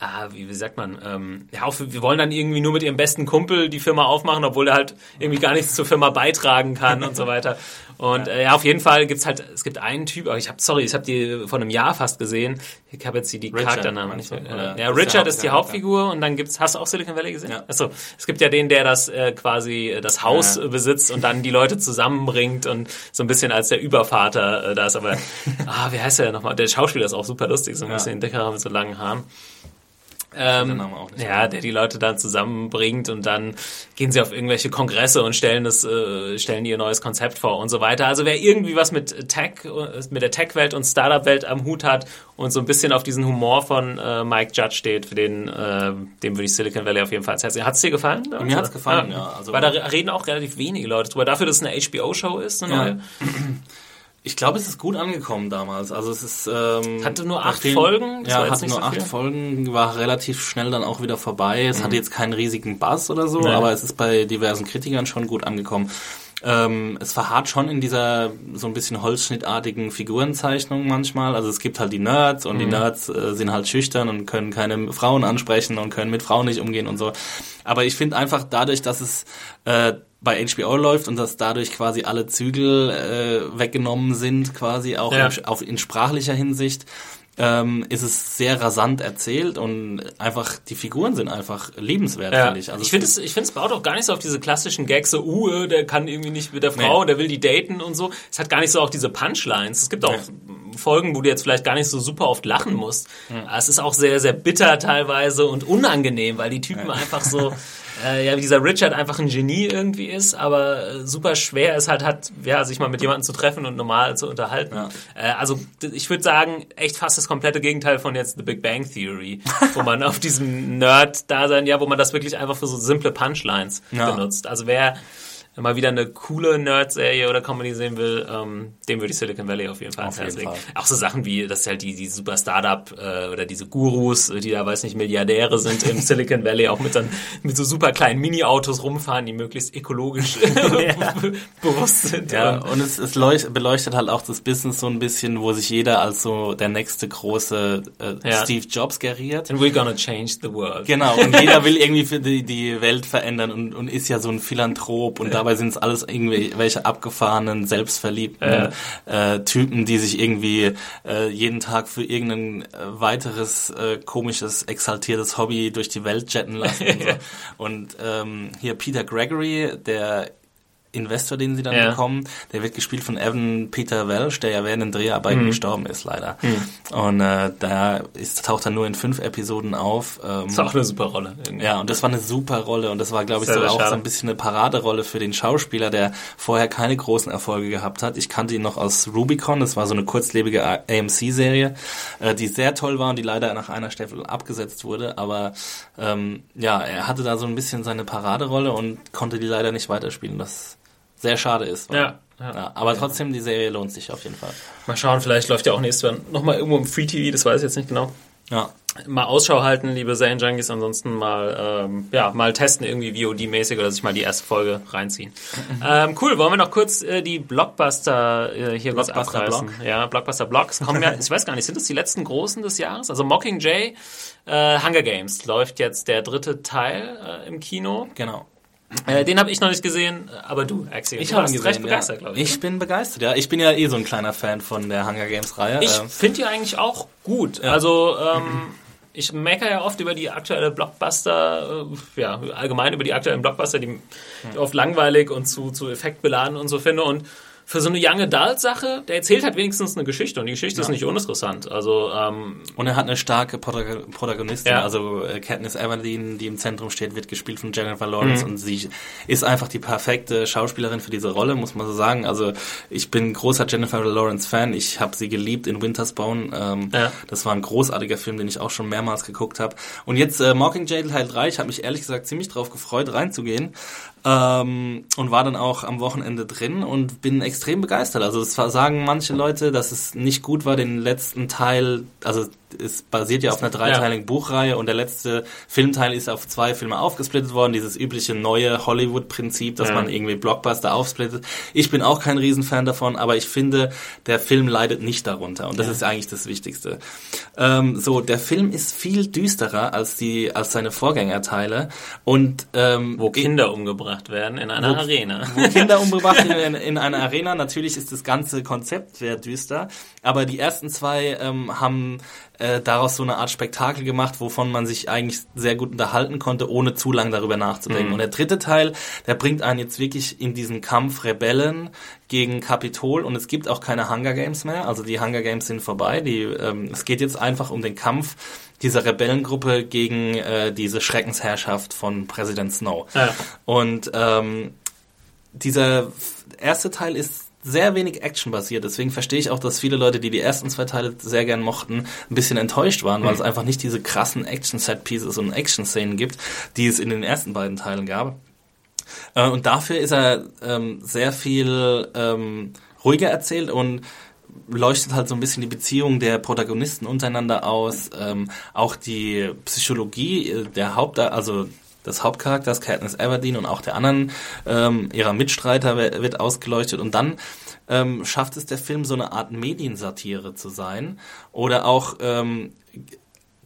[SPEAKER 2] ah, wie, wie sagt man, ähm, ja, auch wir wollen dann irgendwie nur mit ihrem besten Kumpel die Firma aufmachen, obwohl er halt irgendwie gar nichts zur Firma beitragen kann und so weiter. Und ja. Äh, ja, auf jeden Fall gibt's halt, es gibt einen Typ, aber ich habe, sorry, ich habe die vor einem Jahr fast gesehen. Ich habe jetzt die, die Charakternamen nicht mehr. Äh, ja, Richard ist die Hauptfigur und dann gibt's, hast du auch Silicon Valley gesehen? Ja. Achso, es gibt ja den, der das äh, quasi äh, das Haus ja. besitzt und dann die Leute zusammenbringt und so ein bisschen als der Übervater äh, da ist. Aber, ah, wie heißt der nochmal? Der Schauspieler ist auch super lustig, so ein bisschen dickerer mit so langen Haaren. Ähm, ja, der die Leute dann zusammenbringt und dann gehen sie auf irgendwelche Kongresse und stellen das, äh, stellen ihr neues Konzept vor und so weiter. Also wer irgendwie was mit Tech, mit der Tech-Welt und Startup-Welt am Hut hat und so ein bisschen auf diesen Humor von äh, Mike Judge steht, für den, äh, dem würde ich Silicon Valley auf jeden Fall ans Herz Hat es dir gefallen?
[SPEAKER 3] Also, Mir hat es gefallen, ja. ja.
[SPEAKER 2] Also, Weil da reden auch relativ wenige Leute drüber. Dafür, dass es eine HBO-Show ist, eine
[SPEAKER 3] ja.
[SPEAKER 2] neue.
[SPEAKER 3] Ich glaube, es ist gut angekommen damals. Also es ist ähm,
[SPEAKER 2] hatte nur acht vielen, Folgen.
[SPEAKER 3] Das ja, hatte nur so acht Folgen, war relativ schnell dann auch wieder vorbei. Es mhm. hatte jetzt keinen riesigen Buzz oder so, nee. aber es ist bei diversen Kritikern schon gut angekommen. Ähm, es verharrt schon in dieser so ein bisschen holzschnittartigen Figurenzeichnung manchmal. Also es gibt halt die Nerds und mhm. die Nerds äh, sind halt schüchtern und können keine Frauen ansprechen und können mit Frauen nicht umgehen und so. Aber ich finde einfach dadurch, dass es äh, bei HBO läuft und dass dadurch quasi alle Zügel äh, weggenommen sind, quasi auch ja. in, auf, in sprachlicher Hinsicht, ähm, ist es sehr rasant erzählt und einfach die Figuren sind einfach liebenswert,
[SPEAKER 2] ja.
[SPEAKER 3] finde ich.
[SPEAKER 2] Also ich finde es, ich finde es baut auch gar nicht so auf diese klassischen Gags, so, uh, der kann irgendwie nicht mit der Frau, nee. der will die daten und so. Es hat gar nicht so auch diese Punchlines. Es gibt auch nee. Folgen, wo du jetzt vielleicht gar nicht so super oft lachen musst. Mhm. Es ist auch sehr, sehr bitter teilweise und unangenehm, weil die Typen ja. einfach so äh, ja, dieser Richard einfach ein Genie irgendwie ist, aber äh, super schwer ist halt hat, ja, sich mal mit jemandem zu treffen und normal zu unterhalten. Ja. Äh, also ich würde sagen, echt fast das komplette Gegenteil von jetzt The Big Bang Theory, wo man auf diesem Nerd-Dasein, ja, wo man das wirklich einfach für so simple Punchlines ja. benutzt. Also wer mal wieder eine coole Nerd-Serie oder Comedy sehen will, ähm, dem würde ich Silicon Valley auf jeden Fall ans Herz legen. Auch so Sachen wie, dass halt die, die super Startup äh, oder diese Gurus, die da, weiß nicht, Milliardäre sind im Silicon Valley, auch mit, dann, mit so super kleinen Mini-Autos rumfahren, die möglichst ökologisch bewusst sind.
[SPEAKER 3] Ja, und es, es leucht, beleuchtet halt auch das Business so ein bisschen, wo sich jeder als so der nächste große äh, ja. Steve Jobs geriert.
[SPEAKER 2] And we're gonna change the world.
[SPEAKER 3] Genau, und jeder will irgendwie für die, die Welt verändern und, und ist ja so ein Philanthrop und dabei sind es alles irgendwelche abgefahrenen, selbstverliebten ja. äh, Typen, die sich irgendwie äh, jeden Tag für irgendein äh, weiteres äh, komisches, exaltiertes Hobby durch die Welt jetten lassen. und, so. und ähm, hier Peter Gregory, der Investor, den sie dann ja. bekommen, der wird gespielt von Evan Peter Welsh, der ja während den Dreharbeiten mhm. gestorben ist, leider. Mhm. Und äh, da ist, taucht er nur in fünf Episoden auf.
[SPEAKER 2] Ähm, das ist auch eine super Rolle.
[SPEAKER 3] Irgendwie. Ja, und das war eine super Rolle und das war, glaube ich, so auch so ein bisschen eine Paraderolle für den Schauspieler, der vorher keine großen Erfolge gehabt hat. Ich kannte ihn noch aus Rubicon, das war so eine kurzlebige AMC-Serie, äh, die sehr toll war und die leider nach einer Staffel abgesetzt wurde, aber ähm, ja, er hatte da so ein bisschen seine Paraderolle und konnte die leider nicht weiterspielen. Das sehr schade ist.
[SPEAKER 2] Ja,
[SPEAKER 3] ja. ja, aber trotzdem, die Serie lohnt sich auf jeden Fall.
[SPEAKER 2] Mal schauen, vielleicht läuft ja auch nächstes Mal nochmal irgendwo im Free TV, das weiß ich jetzt nicht genau.
[SPEAKER 3] Ja.
[SPEAKER 2] Mal Ausschau halten, liebe Serienjunkies, ansonsten mal, ähm, ja, mal testen irgendwie VOD-mäßig oder sich mal die erste Folge reinziehen. Mhm. ähm, cool, wollen wir noch kurz äh, die Blockbuster äh, hier
[SPEAKER 3] Blockbuster
[SPEAKER 2] kurz abreißen?
[SPEAKER 3] Block.
[SPEAKER 2] Ja, Blockbuster Blocks kommen ja, ich weiß gar nicht, sind das die letzten großen des Jahres? Also Mockingjay, äh, Hunger Games läuft jetzt der dritte Teil äh, im Kino.
[SPEAKER 3] Genau.
[SPEAKER 2] Äh, den habe ich noch nicht gesehen, aber du, Axel,
[SPEAKER 3] ich warst
[SPEAKER 2] recht begeistert, ja. glaube
[SPEAKER 3] ich. Ich ne? bin begeistert, ja. Ich bin ja eh so ein kleiner Fan von der Hunger Games Reihe.
[SPEAKER 2] Ich ähm. finde die eigentlich auch gut. Ja. Also ähm, ich meckere ja oft über die aktuelle Blockbuster, äh, ja allgemein über die aktuellen Blockbuster, die, die oft langweilig und zu, zu effektbeladen und so finde und für so eine Young Adult Sache, der erzählt halt wenigstens eine Geschichte und die Geschichte ja. ist nicht uninteressant. Also ähm,
[SPEAKER 3] und er hat eine starke Protagonistin, ja. also äh, Katniss Everdeen, die im Zentrum steht, wird gespielt von Jennifer Lawrence mhm. und sie ist einfach die perfekte Schauspielerin für diese Rolle, muss man so sagen. Also ich bin großer Jennifer Lawrence Fan. Ich habe sie geliebt in Winter's Bone. Ähm, ja. Das war ein großartiger Film, den ich auch schon mehrmals geguckt habe. Und jetzt äh, Mockingjay Teil 3. Ich habe mich ehrlich gesagt ziemlich drauf gefreut, reinzugehen ähm, und war dann auch am Wochenende drin und bin extrem begeistert. Also es sagen manche Leute, dass es nicht gut war, den letzten Teil, also es basiert ja auf einer dreiteiligen ja. Buchreihe und der letzte Filmteil ist auf zwei Filme aufgesplittet worden. Dieses übliche neue Hollywood-Prinzip, dass ja. man irgendwie Blockbuster aufsplittet. Ich bin auch kein Riesenfan davon, aber ich finde, der Film leidet nicht darunter und das ja. ist eigentlich das Wichtigste. Ähm, so, der Film ist viel düsterer als die als seine Vorgängerteile und ähm,
[SPEAKER 2] wo Kinder umgebracht werden in einer
[SPEAKER 3] wo,
[SPEAKER 2] Arena.
[SPEAKER 3] Wo Kinder umgebracht werden in, in einer Arena. Natürlich ist das ganze Konzept sehr düster, aber die ersten zwei ähm, haben äh, daraus so eine Art Spektakel gemacht, wovon man sich eigentlich sehr gut unterhalten konnte, ohne zu lange darüber nachzudenken. Mhm. Und der dritte Teil, der bringt einen jetzt wirklich in diesen Kampf Rebellen gegen Kapitol und es gibt auch keine Hunger Games mehr. Also die Hunger Games sind vorbei. Die, ähm, es geht jetzt einfach um den Kampf dieser Rebellengruppe gegen äh, diese Schreckensherrschaft von Präsident Snow.
[SPEAKER 2] Ja.
[SPEAKER 3] Und ähm, dieser erste Teil ist sehr wenig Action basiert. Deswegen verstehe ich auch, dass viele Leute, die die ersten zwei Teile sehr gern mochten, ein bisschen enttäuscht waren, weil es einfach nicht diese krassen Action-Set-Pieces und Action-Szenen gibt, die es in den ersten beiden Teilen gab. Äh, und dafür ist er ähm, sehr viel ähm, ruhiger erzählt und leuchtet halt so ein bisschen die Beziehung der Protagonisten untereinander aus, ähm, auch die Psychologie äh, der Haupt, also des Hauptcharakters Katniss Everdeen und auch der anderen ähm, ihrer Mitstreiter wird ausgeleuchtet und dann ähm, schafft es der Film so eine Art Mediensatire zu sein oder auch ähm,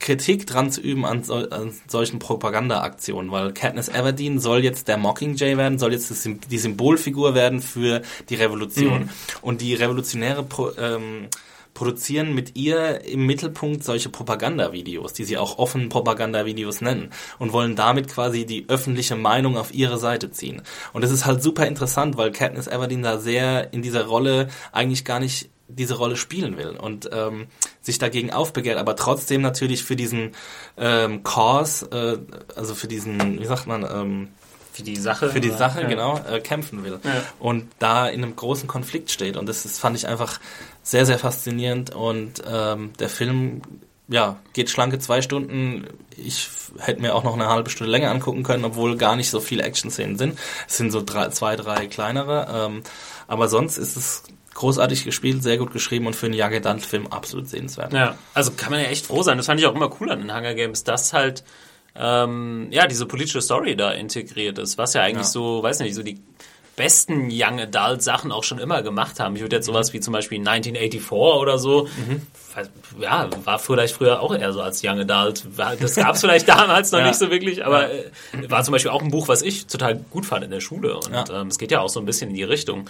[SPEAKER 3] Kritik dran zu üben an, sol an solchen Propagandaaktionen, weil Katniss Everdeen soll jetzt der Mockingjay werden, soll jetzt die Symbolfigur werden für die Revolution. Und die Revolutionäre pro, ähm, produzieren mit ihr im Mittelpunkt solche Propagandavideos, die sie auch offen Propagandavideos nennen und wollen damit quasi die öffentliche Meinung auf ihre Seite ziehen. Und das ist halt super interessant, weil Katniss Everdeen da sehr in dieser Rolle eigentlich gar nicht diese Rolle spielen will und ähm, sich dagegen aufbegehrt, aber trotzdem natürlich für diesen ähm, Cause, äh, also für diesen, wie sagt man, ähm,
[SPEAKER 2] Für die Sache.
[SPEAKER 3] für die
[SPEAKER 2] oder?
[SPEAKER 3] Sache,
[SPEAKER 2] Ja.
[SPEAKER 3] genau, äh, kämpfen will.
[SPEAKER 2] Ja.
[SPEAKER 3] Und da in einem großen Konflikt steht. Und das ist, fand ich einfach sehr, sehr faszinierend. Und ähm, der Film, ja, geht schlanke zwei Stunden. Ich hätte mir auch noch eine halbe Stunde länger angucken können, obwohl gar nicht so viele Action-Szenen sind. Es sind so drei, zwei, drei kleinere. Ähm, aber sonst ist es großartig gespielt, sehr gut geschrieben und für einen Young Adult-Film absolut sehenswert.
[SPEAKER 2] Ja, also kann man ja echt froh sein. Das fand ich auch immer cool an den Hunger Games, dass halt ähm, ja diese politische Story da integriert ist, was ja eigentlich
[SPEAKER 3] Ja.
[SPEAKER 2] so, weiß nicht, so die besten Young Adult Sachen auch schon immer gemacht haben. Ich würde jetzt sowas wie zum Beispiel 1984 oder so, ja, war vielleicht früher auch eher so als Young Adult. Das gab es vielleicht damals noch
[SPEAKER 3] Ja.
[SPEAKER 2] nicht so wirklich, aber äh, war zum Beispiel auch ein Buch, was ich total gut fand in der Schule. Und
[SPEAKER 3] Ja.
[SPEAKER 2] ähm, es geht ja auch so ein bisschen in die Richtung.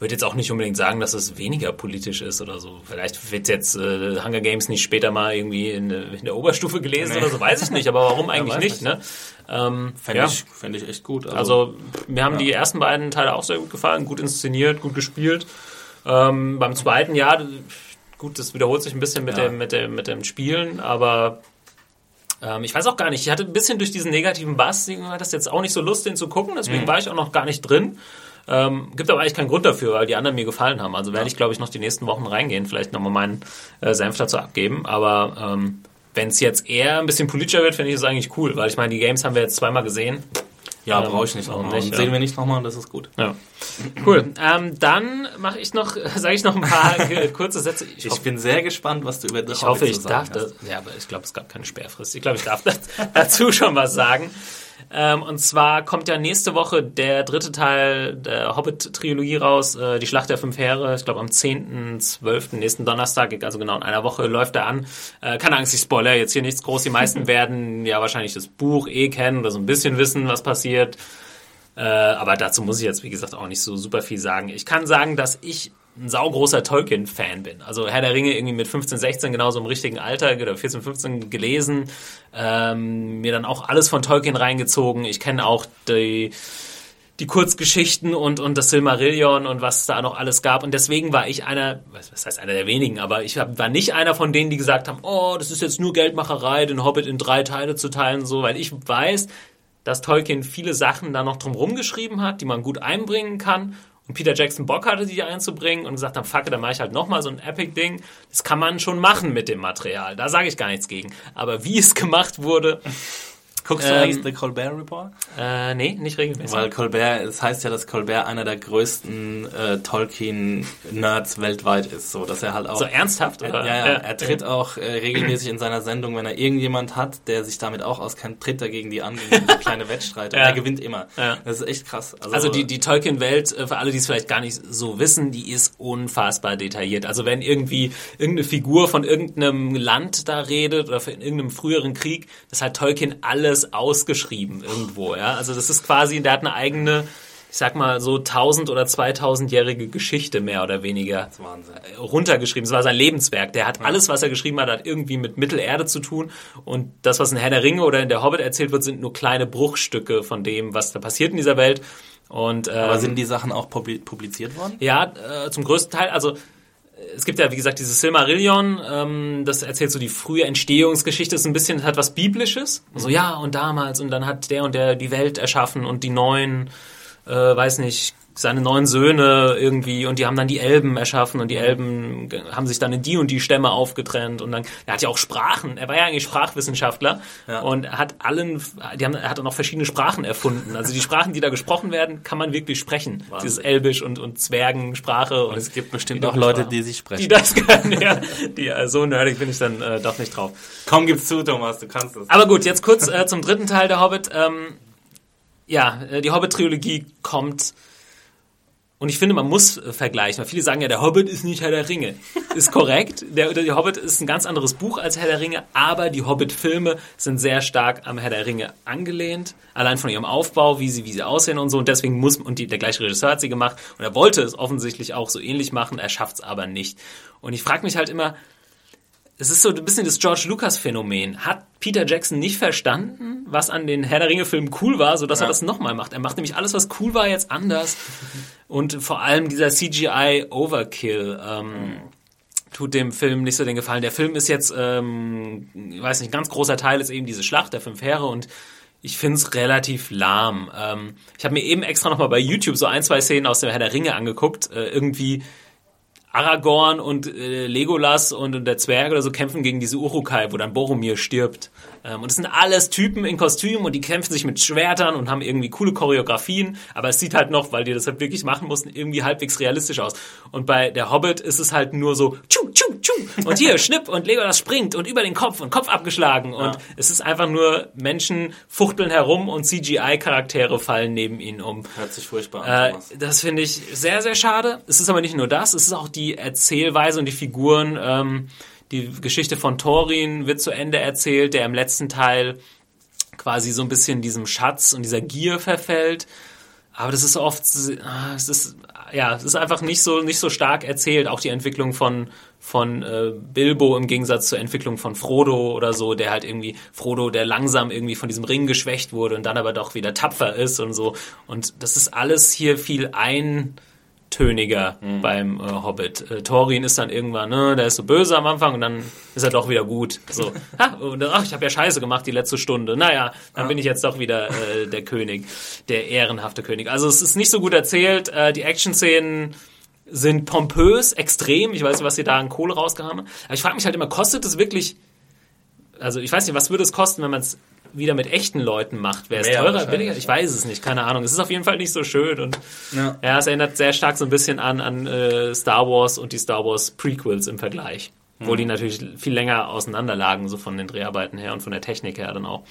[SPEAKER 2] Würde jetzt auch nicht unbedingt sagen, dass es weniger politisch ist oder so. Vielleicht wird jetzt äh, Hunger Games nicht später mal irgendwie in, äh, in der Oberstufe gelesen
[SPEAKER 3] Nee.
[SPEAKER 2] oder so, weiß ich nicht. Aber warum eigentlich
[SPEAKER 3] weiß
[SPEAKER 2] nicht? Ne? Ähm,
[SPEAKER 3] Fände
[SPEAKER 2] ja.
[SPEAKER 3] ich, fänd ich echt gut.
[SPEAKER 2] Also mir haben die ersten beiden Teile auch sehr gut gefallen, gut inszeniert, gut gespielt. Ähm, beim zweiten Jahr, gut, das wiederholt sich ein bisschen mit
[SPEAKER 3] Ja.
[SPEAKER 2] dem mit dem mit dem Spielen, aber ähm, ich weiß auch gar nicht. Ich hatte ein bisschen durch diesen negativen Bass, hat das jetzt auch nicht so Lust, den zu gucken. Deswegen war ich auch noch gar nicht drin. Ähm, gibt aber eigentlich keinen Grund dafür, weil die anderen mir gefallen haben. Also werde ich, glaube ich, noch die nächsten Wochen reingehen, vielleicht nochmal meinen äh, Senf dazu abgeben. Aber ähm, wenn es jetzt eher ein bisschen politischer wird, finde ich das eigentlich cool, weil ich meine, die Games haben wir jetzt zweimal gesehen.
[SPEAKER 3] ja,
[SPEAKER 2] ähm,
[SPEAKER 3] brauche ich nicht nochmal.
[SPEAKER 2] nicht, ja.
[SPEAKER 3] Sehen wir nicht nochmal und das ist gut.
[SPEAKER 2] Ja. Cool. Ähm, dann mache ich noch, sage ich noch ein paar kurze Sätze. Ich,
[SPEAKER 3] Ich
[SPEAKER 2] hoffe,
[SPEAKER 3] bin sehr gespannt, was du über The
[SPEAKER 2] ich, hoffe, ich darf das. Ja, aber ich glaube, es gab keine Sperrfrist. Ich glaube, ich darf das, dazu schon was sagen. Ähm, und zwar kommt ja nächste Woche der dritte Teil der Hobbit-Trilogie raus, äh, die Schlacht der fünf Heere. Ich glaube, am 10.12., nächsten Donnerstag, also genau in einer Woche, läuft er an. Äh, keine Angst, ich spoiler jetzt hier nichts groß. Die meisten werden ja wahrscheinlich das Buch eh kennen oder so ein bisschen wissen, was passiert. Äh, aber dazu muss ich jetzt, wie gesagt, auch nicht so super viel sagen. Ich kann sagen, dass ich ein saugroßer Tolkien-Fan bin. Also Herr der Ringe irgendwie mit 15, 16 genauso im richtigen Alter oder 14, 15 gelesen. Ähm, mir dann auch alles von Tolkien reingezogen. Ich kenne auch die, die Kurzgeschichten und, und das Silmarillion und was da noch alles gab. Und deswegen war ich einer, was heißt einer der wenigen, aber ich war nicht einer von denen, die gesagt haben, oh, das ist jetzt nur Geldmacherei, den Hobbit in drei Teile zu teilen, so, weil ich weiß, dass Tolkien viele Sachen da noch drumherum geschrieben hat, die man gut einbringen kann. Und Peter Jackson Bock hatte, die einzubringen und gesagt hat, fuck, dann mache ich halt nochmal so ein Epic-Ding. Das kann man schon machen mit dem Material. Da sage ich gar nichts gegen. Aber wie es gemacht wurde,
[SPEAKER 3] Guckst du
[SPEAKER 2] Ähm,
[SPEAKER 3] eigentlich The Colbert Report?
[SPEAKER 2] äh, nee, nicht regelmäßig.
[SPEAKER 3] Weil Colbert, es heißt ja, dass Colbert einer der größten äh, Tolkien-Nerds weltweit ist, so dass er halt auch.
[SPEAKER 2] so ernsthaft? Oder?
[SPEAKER 3] ja, ja, er tritt auch äh, regelmäßig in seiner Sendung, wenn er irgendjemand hat, der sich damit auch auskennt, tritt er gegen die an, gegen so kleine Wettstreite.
[SPEAKER 2] Ja.
[SPEAKER 3] Und er gewinnt immer.
[SPEAKER 2] Ja.
[SPEAKER 3] Das ist echt krass.
[SPEAKER 2] Also die, die Tolkien-Welt, äh, für alle, die es vielleicht gar nicht so wissen, die ist unfassbar detailliert. Also wenn irgendwie irgendeine Figur von irgendeinem Land da redet oder von irgendeinem früheren Krieg, das hat Tolkien alles ausgeschrieben irgendwo. Ja, Also das ist quasi, der hat eine eigene, ich sag mal so 1000 oder 2000-jährige Geschichte mehr oder weniger
[SPEAKER 3] Das
[SPEAKER 2] runtergeschrieben. Es war sein Lebenswerk. Der hat alles, was er geschrieben hat, hat irgendwie mit Mittelerde zu tun. Und das, was in Herr der Ringe oder in der Hobbit erzählt wird, sind nur kleine Bruchstücke von dem, was da passiert in dieser Welt. Und, ähm,
[SPEAKER 3] Aber sind die Sachen auch publi- publiziert worden?
[SPEAKER 2] ja, äh, zum größten Teil, also es gibt ja, wie gesagt, dieses Silmarillion, ähm, das erzählt so die frühe Entstehungsgeschichte, ist ein bisschen, hat was Biblisches. So, ja, und damals, und dann hat der und der die Welt erschaffen und die neuen, äh, weiß nicht, seine neuen Söhne irgendwie und die haben dann die Elben erschaffen und die Elben haben sich dann in die und die Stämme aufgetrennt und dann er hat ja auch Sprachen er war ja eigentlich Sprachwissenschaftler
[SPEAKER 3] Ja.
[SPEAKER 2] und hat allen die haben er hat dann auch verschiedene Sprachen erfunden also die Sprachen die da gesprochen werden kann man wirklich sprechen dieses Elbisch und und Zwergensprache und,
[SPEAKER 3] Und es gibt bestimmt auch Leute,
[SPEAKER 2] Sprachen.
[SPEAKER 3] die sie sprechen.
[SPEAKER 2] die das können ja die äh, so nerdig bin ich dann äh, doch nicht drauf
[SPEAKER 3] Komm, gib's zu, Thomas, du kannst es.
[SPEAKER 2] aber gut, jetzt kurz äh, zum dritten Teil der Hobbit. Ähm, ja, äh, die Hobbit-Trilogie kommt. Und ich finde, man muss äh, vergleichen. Weil viele sagen ja, der Hobbit ist nicht Herr der Ringe. Ist korrekt. Der, der Hobbit ist ein ganz anderes Buch als Herr der Ringe, aber die Hobbit-Filme sind sehr stark am Herr der Ringe angelehnt. Allein von ihrem Aufbau, wie sie, wie sie aussehen und so. Und deswegen muss, und die, der gleiche Regisseur hat sie gemacht. Und er wollte es offensichtlich auch so ähnlich machen. Er schafft es aber nicht. Und ich frage mich halt immer, es ist so ein bisschen das George Lucas Phänomen. Hat Peter Jackson nicht verstanden, was an den Herr der Ringe Filmen cool war, so dass er das nochmal macht? Er macht nämlich alles, was cool war, jetzt anders. Und vor allem dieser CGI Overkill ähm, tut dem Film nicht so den Gefallen. Der Film ist jetzt, ähm, ich weiß nicht, ein ganz großer Teil ist eben diese Schlacht der fünf Heere und ich find's relativ lahm. Ähm, ich habe mir eben extra nochmal bei YouTube so ein, zwei Szenen aus dem Herr der Ringe angeguckt. Äh, irgendwie Aragorn und äh, Legolas und, und der Zwerg oder so kämpfen gegen diese Urukai, wo dann Boromir stirbt. Ähm, und es sind alles Typen in Kostümen und die kämpfen sich mit Schwertern und haben irgendwie coole Choreografien, aber es sieht halt noch, weil die das halt wirklich machen mussten, irgendwie halbwegs realistisch aus. Und bei der Hobbit ist es halt nur so tschu, tschu, tschu und hier Schnipp und Legolas springt und über den Kopf und Kopf abgeschlagen und es ist einfach nur Menschen fuchteln herum und CGI-Charaktere fallen neben ihnen um.
[SPEAKER 3] Hört sich furchtbar an,
[SPEAKER 2] Äh, das finde ich sehr, sehr schade. Es ist aber nicht nur das, es ist auch die Erzählweise und die Figuren. Ähm, die Geschichte von Thorin wird zu Ende erzählt, der im letzten Teil quasi so ein bisschen diesem Schatz und dieser Gier verfällt. Aber das ist oft, ah, es ist, ja, es ist einfach nicht so, nicht so stark erzählt. Auch die Entwicklung von, von äh, Bilbo im Gegensatz zur Entwicklung von Frodo oder so, der halt irgendwie, Frodo, der langsam irgendwie von diesem Ring geschwächt wurde und dann aber doch wieder tapfer ist und so. Und das ist alles hier viel eintöniger beim äh, Hobbit. Äh, Thorin ist dann irgendwann, ne, der ist so böse am Anfang und dann ist er doch wieder gut. So, ha, und, ach, ich habe ja Scheiße gemacht die letzte Stunde. Naja, dann bin ich jetzt doch wieder äh, der König, der ehrenhafte König. Also es ist nicht so gut erzählt. Äh, die Action-Szenen sind pompös, extrem. Ich weiß nicht, was sie da an Kohle rausgehauen haben. Aber ich frage mich halt immer, kostet es wirklich, also ich weiß nicht, was würde es kosten, wenn man es wieder mit echten Leuten macht? Wäre es teurer, billiger? Ich weiß es nicht, keine Ahnung. Es ist auf jeden Fall nicht so schön und
[SPEAKER 3] Ja.
[SPEAKER 2] ja, es erinnert sehr stark so ein bisschen an, an äh, Star Wars und die Star Wars Prequels im Vergleich. Obwohl die natürlich viel länger auseinander lagen, so von den Dreharbeiten her und von der Technik her dann auch.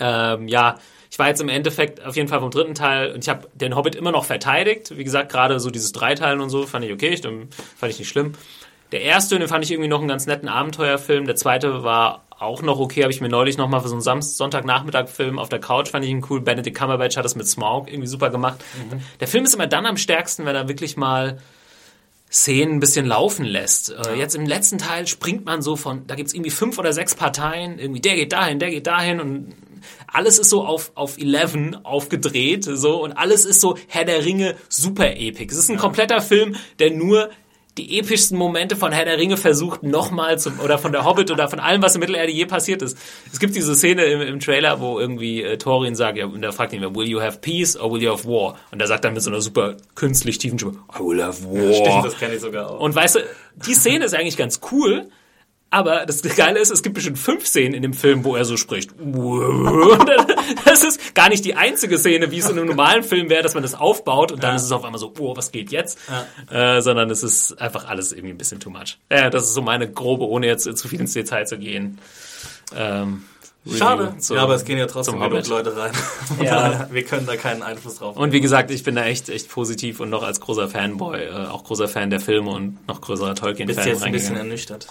[SPEAKER 2] Ähm, ja, ich war jetzt im Endeffekt auf jeden Fall vom dritten Teil und ich habe den Hobbit immer noch verteidigt. Wie gesagt, gerade so dieses Dreiteilen und so fand ich okay, ich, fand ich nicht schlimm. Der erste, den fand ich irgendwie noch einen ganz netten Abenteuerfilm. Der zweite war auch noch okay, habe ich mir neulich noch mal für so einen Samst Sonntagnachmittag-Film auf der Couch, fand ich ihn cool. Benedict Cumberbatch hat das mit Smaug irgendwie super gemacht. Der Film ist immer dann am stärksten, wenn er wirklich mal Szenen ein bisschen laufen lässt. Äh, Jetzt im letzten Teil springt man so von, da gibt's irgendwie fünf oder sechs Parteien, irgendwie der geht dahin, der geht dahin und alles ist so auf, auf 11 aufgedreht, so, und alles ist so Herr der Ringe super epic. Es ist ein kompletter Film, der nur die epischsten Momente von Herr der Ringe versucht, nochmal zum, oder von der Hobbit oder von allem, was in Mittelerde je passiert ist. Es gibt diese Szene im, im Trailer, wo irgendwie äh, Thorin sagt, ja, und da fragt ihn, will you have peace or will you have war? Und er sagt dann mit so einer super künstlich tiefen Stimme, I will have war.
[SPEAKER 3] Stimmt, das kenne ich sogar auch.
[SPEAKER 2] Und weißt du, die Szene ist eigentlich ganz cool, aber das Geile ist, es gibt bestimmt fünf Szenen in dem Film, wo er so spricht. Das ist gar nicht die einzige Szene, wie es in einem normalen Film wäre, dass man das aufbaut und dann ist es auf einmal so, oh, was geht jetzt? Äh, sondern es ist einfach alles irgendwie ein bisschen too much. Ja, das ist so meine grobe, ohne jetzt zu viel ins Detail zu gehen. Ähm,
[SPEAKER 3] Schade.
[SPEAKER 2] Zum-
[SPEAKER 3] ja, aber es gehen ja trotzdem genug. Leute rein.
[SPEAKER 2] Ja.
[SPEAKER 3] Wir können da keinen Einfluss drauf
[SPEAKER 2] Und wie gesagt, ich bin da echt, echt positiv und noch als großer Fanboy, äh, auch großer Fan der Filme und noch größerer Tolkien-Fan
[SPEAKER 3] Bist jetzt ein bisschen ernüchtert.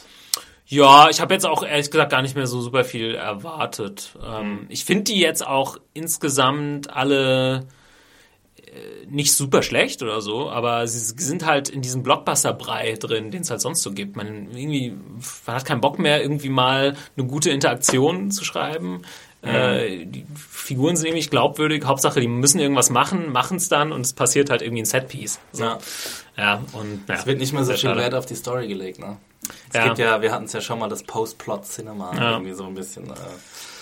[SPEAKER 2] Ja, ich habe jetzt auch ehrlich gesagt gar nicht mehr so super viel erwartet. Ähm, ich finde die jetzt auch insgesamt alle äh, nicht super schlecht oder so, aber sie sind halt in diesem Blockbuster-Brei drin, den es halt sonst so gibt. Man irgendwie, man hat keinen Bock mehr, irgendwie mal eine gute Interaktion zu schreiben. Äh, die Figuren sind irgendwie glaubwürdig. Hauptsache, die müssen irgendwas machen, machen es dann und es passiert halt irgendwie ein Setpiece. So.
[SPEAKER 3] Ja.
[SPEAKER 2] Ja, und ja,
[SPEAKER 3] Es wird nicht mehr so viel. Wert auf die Story gelegt, ne? Es
[SPEAKER 2] Ja.
[SPEAKER 3] gibt ja, wir hatten es ja schon mal, das Post-Plot-Cinema
[SPEAKER 2] Ja.
[SPEAKER 3] irgendwie so ein bisschen. Äh,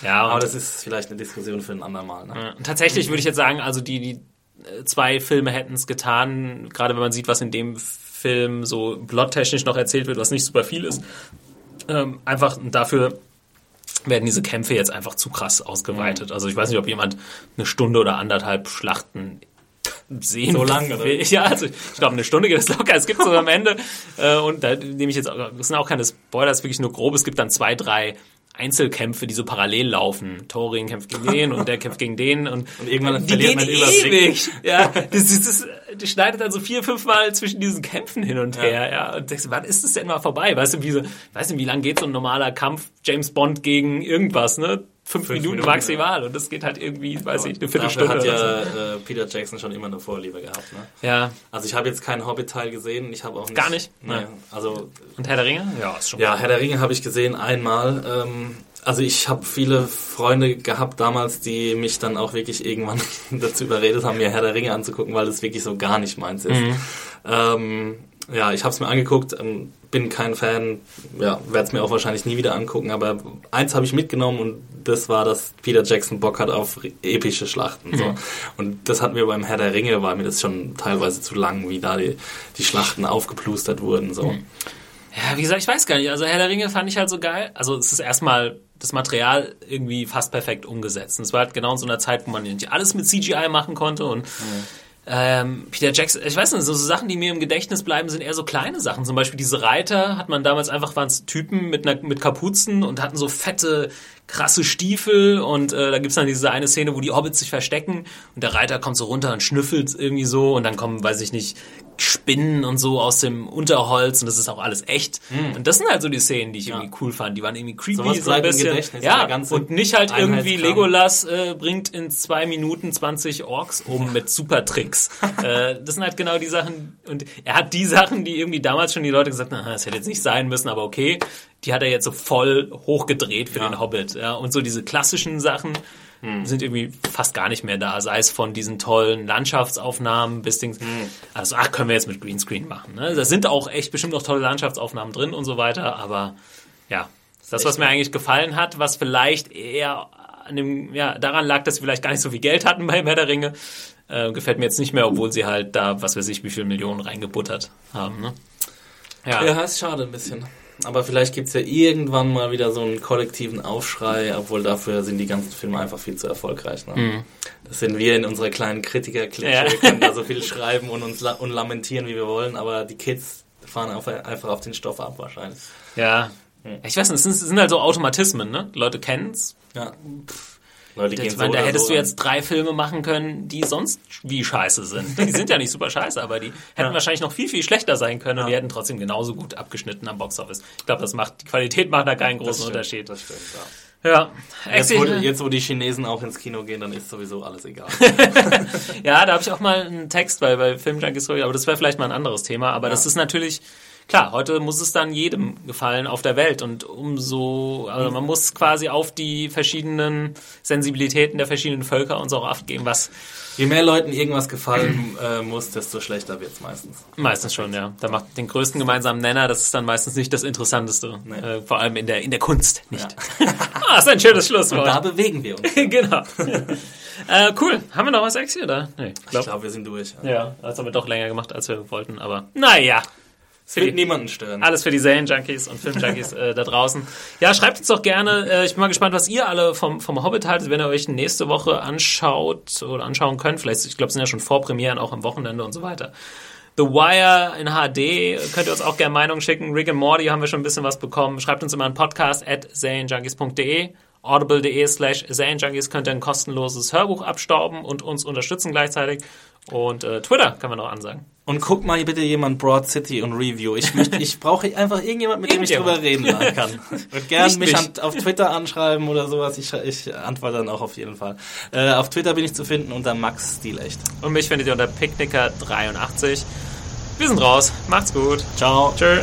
[SPEAKER 2] Ja,
[SPEAKER 3] aber das ist vielleicht eine Diskussion für ein andermal, ne?
[SPEAKER 2] Tatsächlich würde ich jetzt sagen, also die, die äh, zwei Filme hätten es getan, gerade wenn man sieht, was in dem Film so plottechnisch noch erzählt wird, was nicht super viel ist. Ähm, einfach dafür werden diese Kämpfe jetzt einfach zu krass ausgeweitet. Also ich weiß nicht, ob jemand eine Stunde oder anderthalb Schlachten sehen
[SPEAKER 3] So lang, oder?
[SPEAKER 2] Ja, also ich glaube, eine Stunde geht das locker. Es gibt so am Ende, äh, und da nehme ich jetzt, das sind auch keine Spoiler, das ist wirklich nur grob. Es gibt dann zwei, drei Einzelkämpfe, die so parallel laufen. Thorin kämpft gegen den und der kämpft gegen den und,
[SPEAKER 3] Und irgendwann
[SPEAKER 2] die
[SPEAKER 3] verliert man Überblick.
[SPEAKER 2] ewig. Ja, das, ist, das, das schneidet dann so vier, fünf Mal zwischen diesen Kämpfen hin und her. Ja, und denkst, wann ist das denn mal vorbei? Weißt du, wie so, weißt du, wie lang geht so ein normaler Kampf James Bond gegen irgendwas, ne? Fünf, Minuten,
[SPEAKER 3] Minuten,
[SPEAKER 2] maximal und das geht halt irgendwie, weiß ich, eine Viertelstunde.
[SPEAKER 3] hat ja äh, Peter Jackson schon immer eine Vorliebe gehabt, ne?
[SPEAKER 2] ja.
[SPEAKER 3] Also ich habe jetzt keinen Hobbit-Teil gesehen, ich habe auch nicht...
[SPEAKER 2] Gar nicht?
[SPEAKER 3] Nee,
[SPEAKER 2] Nein.
[SPEAKER 3] also
[SPEAKER 2] Und Herr der Ringe? Ja, ist schon.
[SPEAKER 3] Ja, Herr der Ringe habe ich gesehen einmal. Ähm, also ich habe viele Freunde gehabt damals, die mich dann auch wirklich irgendwann dazu überredet haben, mir Herr der Ringe anzugucken, weil das wirklich so gar nicht meins ist. Ähm, ja, ich habe es mir angeguckt, ähm, bin kein Fan, ja, werde es mir auch wahrscheinlich nie wieder angucken, aber eins habe ich mitgenommen und das war, dass Peter Jackson Bock hat auf epische Schlachten. So. Und das hat mir beim Herr der Ringe, war mir das schon teilweise zu lang, wie da die, die Schlachten aufgeplustert wurden. So.
[SPEAKER 2] Ja, wie gesagt, ich weiß gar nicht. Also Herr der Ringe fand ich halt so geil. Also es ist erstmal das Material irgendwie fast perfekt umgesetzt. Und es war halt genau in so einer Zeit, wo man nicht alles mit CGI machen konnte und ähm, Peter Jackson, ich weiß nicht, so, so Sachen, die mir im Gedächtnis bleiben, sind eher so kleine Sachen. Zum Beispiel diese Reiter hat man damals einfach, waren es Typen mit, einer, mit Kapuzen und hatten so fette, krasse Stiefel und äh, da gibt's dann diese eine Szene, wo die Hobbits sich verstecken und der Reiter kommt so runter und schnüffelt irgendwie so und dann kommen, weiß ich nicht, Spinnen und so aus dem Unterholz und das ist auch alles echt. Und das sind halt so die Szenen, die ich irgendwie cool fand. Die waren irgendwie creepy
[SPEAKER 3] Sowas
[SPEAKER 2] so ein bisschen. Ja, und nicht halt irgendwie. Legolas äh, bringt in zwei Minuten 20 Orks um mit Supertricks. äh, das sind halt genau die Sachen und er hat die Sachen, die irgendwie damals schon die Leute gesagt haben, "Ah, das hätte jetzt nicht sein müssen, aber okay, die hat er jetzt so voll hochgedreht für
[SPEAKER 3] Ja.
[SPEAKER 2] den Hobbit. Ja, und so diese klassischen Sachen sind irgendwie fast gar nicht mehr da. Sei es von diesen tollen Landschaftsaufnahmen bis Dings. Also, ach, können wir jetzt mit Greenscreen machen. Ne? Da sind auch echt bestimmt noch tolle Landschaftsaufnahmen drin und so weiter, aber ja, das, was mir eigentlich gefallen hat, was vielleicht eher an dem, ja, daran lag, dass sie vielleicht gar nicht so viel Geld hatten bei Herr der Ringe, äh, gefällt mir jetzt nicht mehr, obwohl sie halt da, was weiß ich, wie viele Millionen reingebuttert haben. Ne? Ja.
[SPEAKER 3] Ja, ist schade ein bisschen. Aber vielleicht gibt's ja irgendwann mal wieder so einen kollektiven Aufschrei, obwohl dafür sind die ganzen Filme einfach viel zu erfolgreich. Ne? Das sind wir in unserer kleinen kritiker
[SPEAKER 2] Ja.
[SPEAKER 3] Wir können da so viel schreiben und uns la und lamentieren, wie wir wollen, aber die Kids fahren auf, einfach auf den Stoff ab wahrscheinlich.
[SPEAKER 2] ja. Ich weiß nicht, es sind, es sind halt so Automatismen, ne? Die Leute kennen's.
[SPEAKER 3] Ja. Leute gehen
[SPEAKER 2] Ich
[SPEAKER 3] so
[SPEAKER 2] meine, da
[SPEAKER 3] oder
[SPEAKER 2] hättest
[SPEAKER 3] so
[SPEAKER 2] du jetzt drei Filme machen können, die sonst wie scheiße sind. Die sind ja nicht super scheiße, aber die hätten wahrscheinlich noch viel, viel schlechter sein können und die hätten trotzdem genauso gut abgeschnitten am Boxoffice. Ich glaube, das macht, die Qualität macht da keinen
[SPEAKER 3] Das
[SPEAKER 2] großen
[SPEAKER 3] stimmt,
[SPEAKER 2] Unterschied.
[SPEAKER 3] Das stimmt, ja.
[SPEAKER 2] Ja.
[SPEAKER 3] Jetzt wo, jetzt, wo die Chinesen auch ins Kino gehen, dann ist sowieso alles egal.
[SPEAKER 2] Ja, da habe ich auch mal einen Text bei, bei Filmjunkies, aber das wäre vielleicht mal ein anderes Thema. Aber das ist natürlich, klar, heute muss es dann jedem gefallen auf der Welt und umso, also man muss quasi auf die verschiedenen Sensibilitäten der verschiedenen Völker und so auch Acht geben, was
[SPEAKER 3] Je mehr Leuten irgendwas gefallen äh, muss, desto schlechter wird's meistens.
[SPEAKER 2] meistens schon, ja. Da macht den größten gemeinsamen Nenner, das ist dann meistens nicht das Interessanteste.
[SPEAKER 3] Nee.
[SPEAKER 2] Äh, vor allem in der, in der Kunst nicht. ah, ist ein schönes Schlusswort.
[SPEAKER 3] Da bewegen wir uns.
[SPEAKER 2] genau. äh, cool. Haben wir noch was Sexy oder? Nee,
[SPEAKER 3] Ich
[SPEAKER 2] glaub,
[SPEAKER 3] glaube, wir sind durch. Ja.
[SPEAKER 2] ja, das haben wir doch länger gemacht, als wir wollten, aber naja.
[SPEAKER 3] Es wird niemanden stören.
[SPEAKER 2] Alles für die Serienjunkies und Filmjunkies äh, da draußen. Ja, schreibt uns doch gerne. Äh, ich bin mal gespannt, was ihr alle vom, vom Hobbit haltet, wenn ihr euch nächste Woche anschaut oder anschauen könnt. Vielleicht, ich glaube, es sind ja schon Vorpremieren, auch am Wochenende und so weiter. The Wire in HD, könnt ihr uns auch gerne Meinungen schicken. Rick and Morty haben wir schon ein bisschen was bekommen. Schreibt uns immer einen Podcast at serienjunkies.de. Audible.de slash Serienjunkies könnt ihr ein kostenloses Hörbuch abstauben und uns unterstützen gleichzeitig. Und äh, Twitter kann man noch ansagen.
[SPEAKER 3] Und guck mal bitte jemand Broad City und Review. Ich möchte, ich brauche einfach irgendjemand, mit dem ich drüber reden kann. Ich würde gerne
[SPEAKER 2] Nicht
[SPEAKER 3] mich
[SPEAKER 2] mich.
[SPEAKER 3] an, auf Twitter anschreiben oder sowas. Ich, ich antworte dann auch auf jeden Fall. Äh, auf Twitter bin ich zu finden unter Max Stilecht.
[SPEAKER 2] Und mich findet ihr unter Picknicker83. Wir sind raus. Macht's gut.
[SPEAKER 3] Ciao.
[SPEAKER 2] Tschö.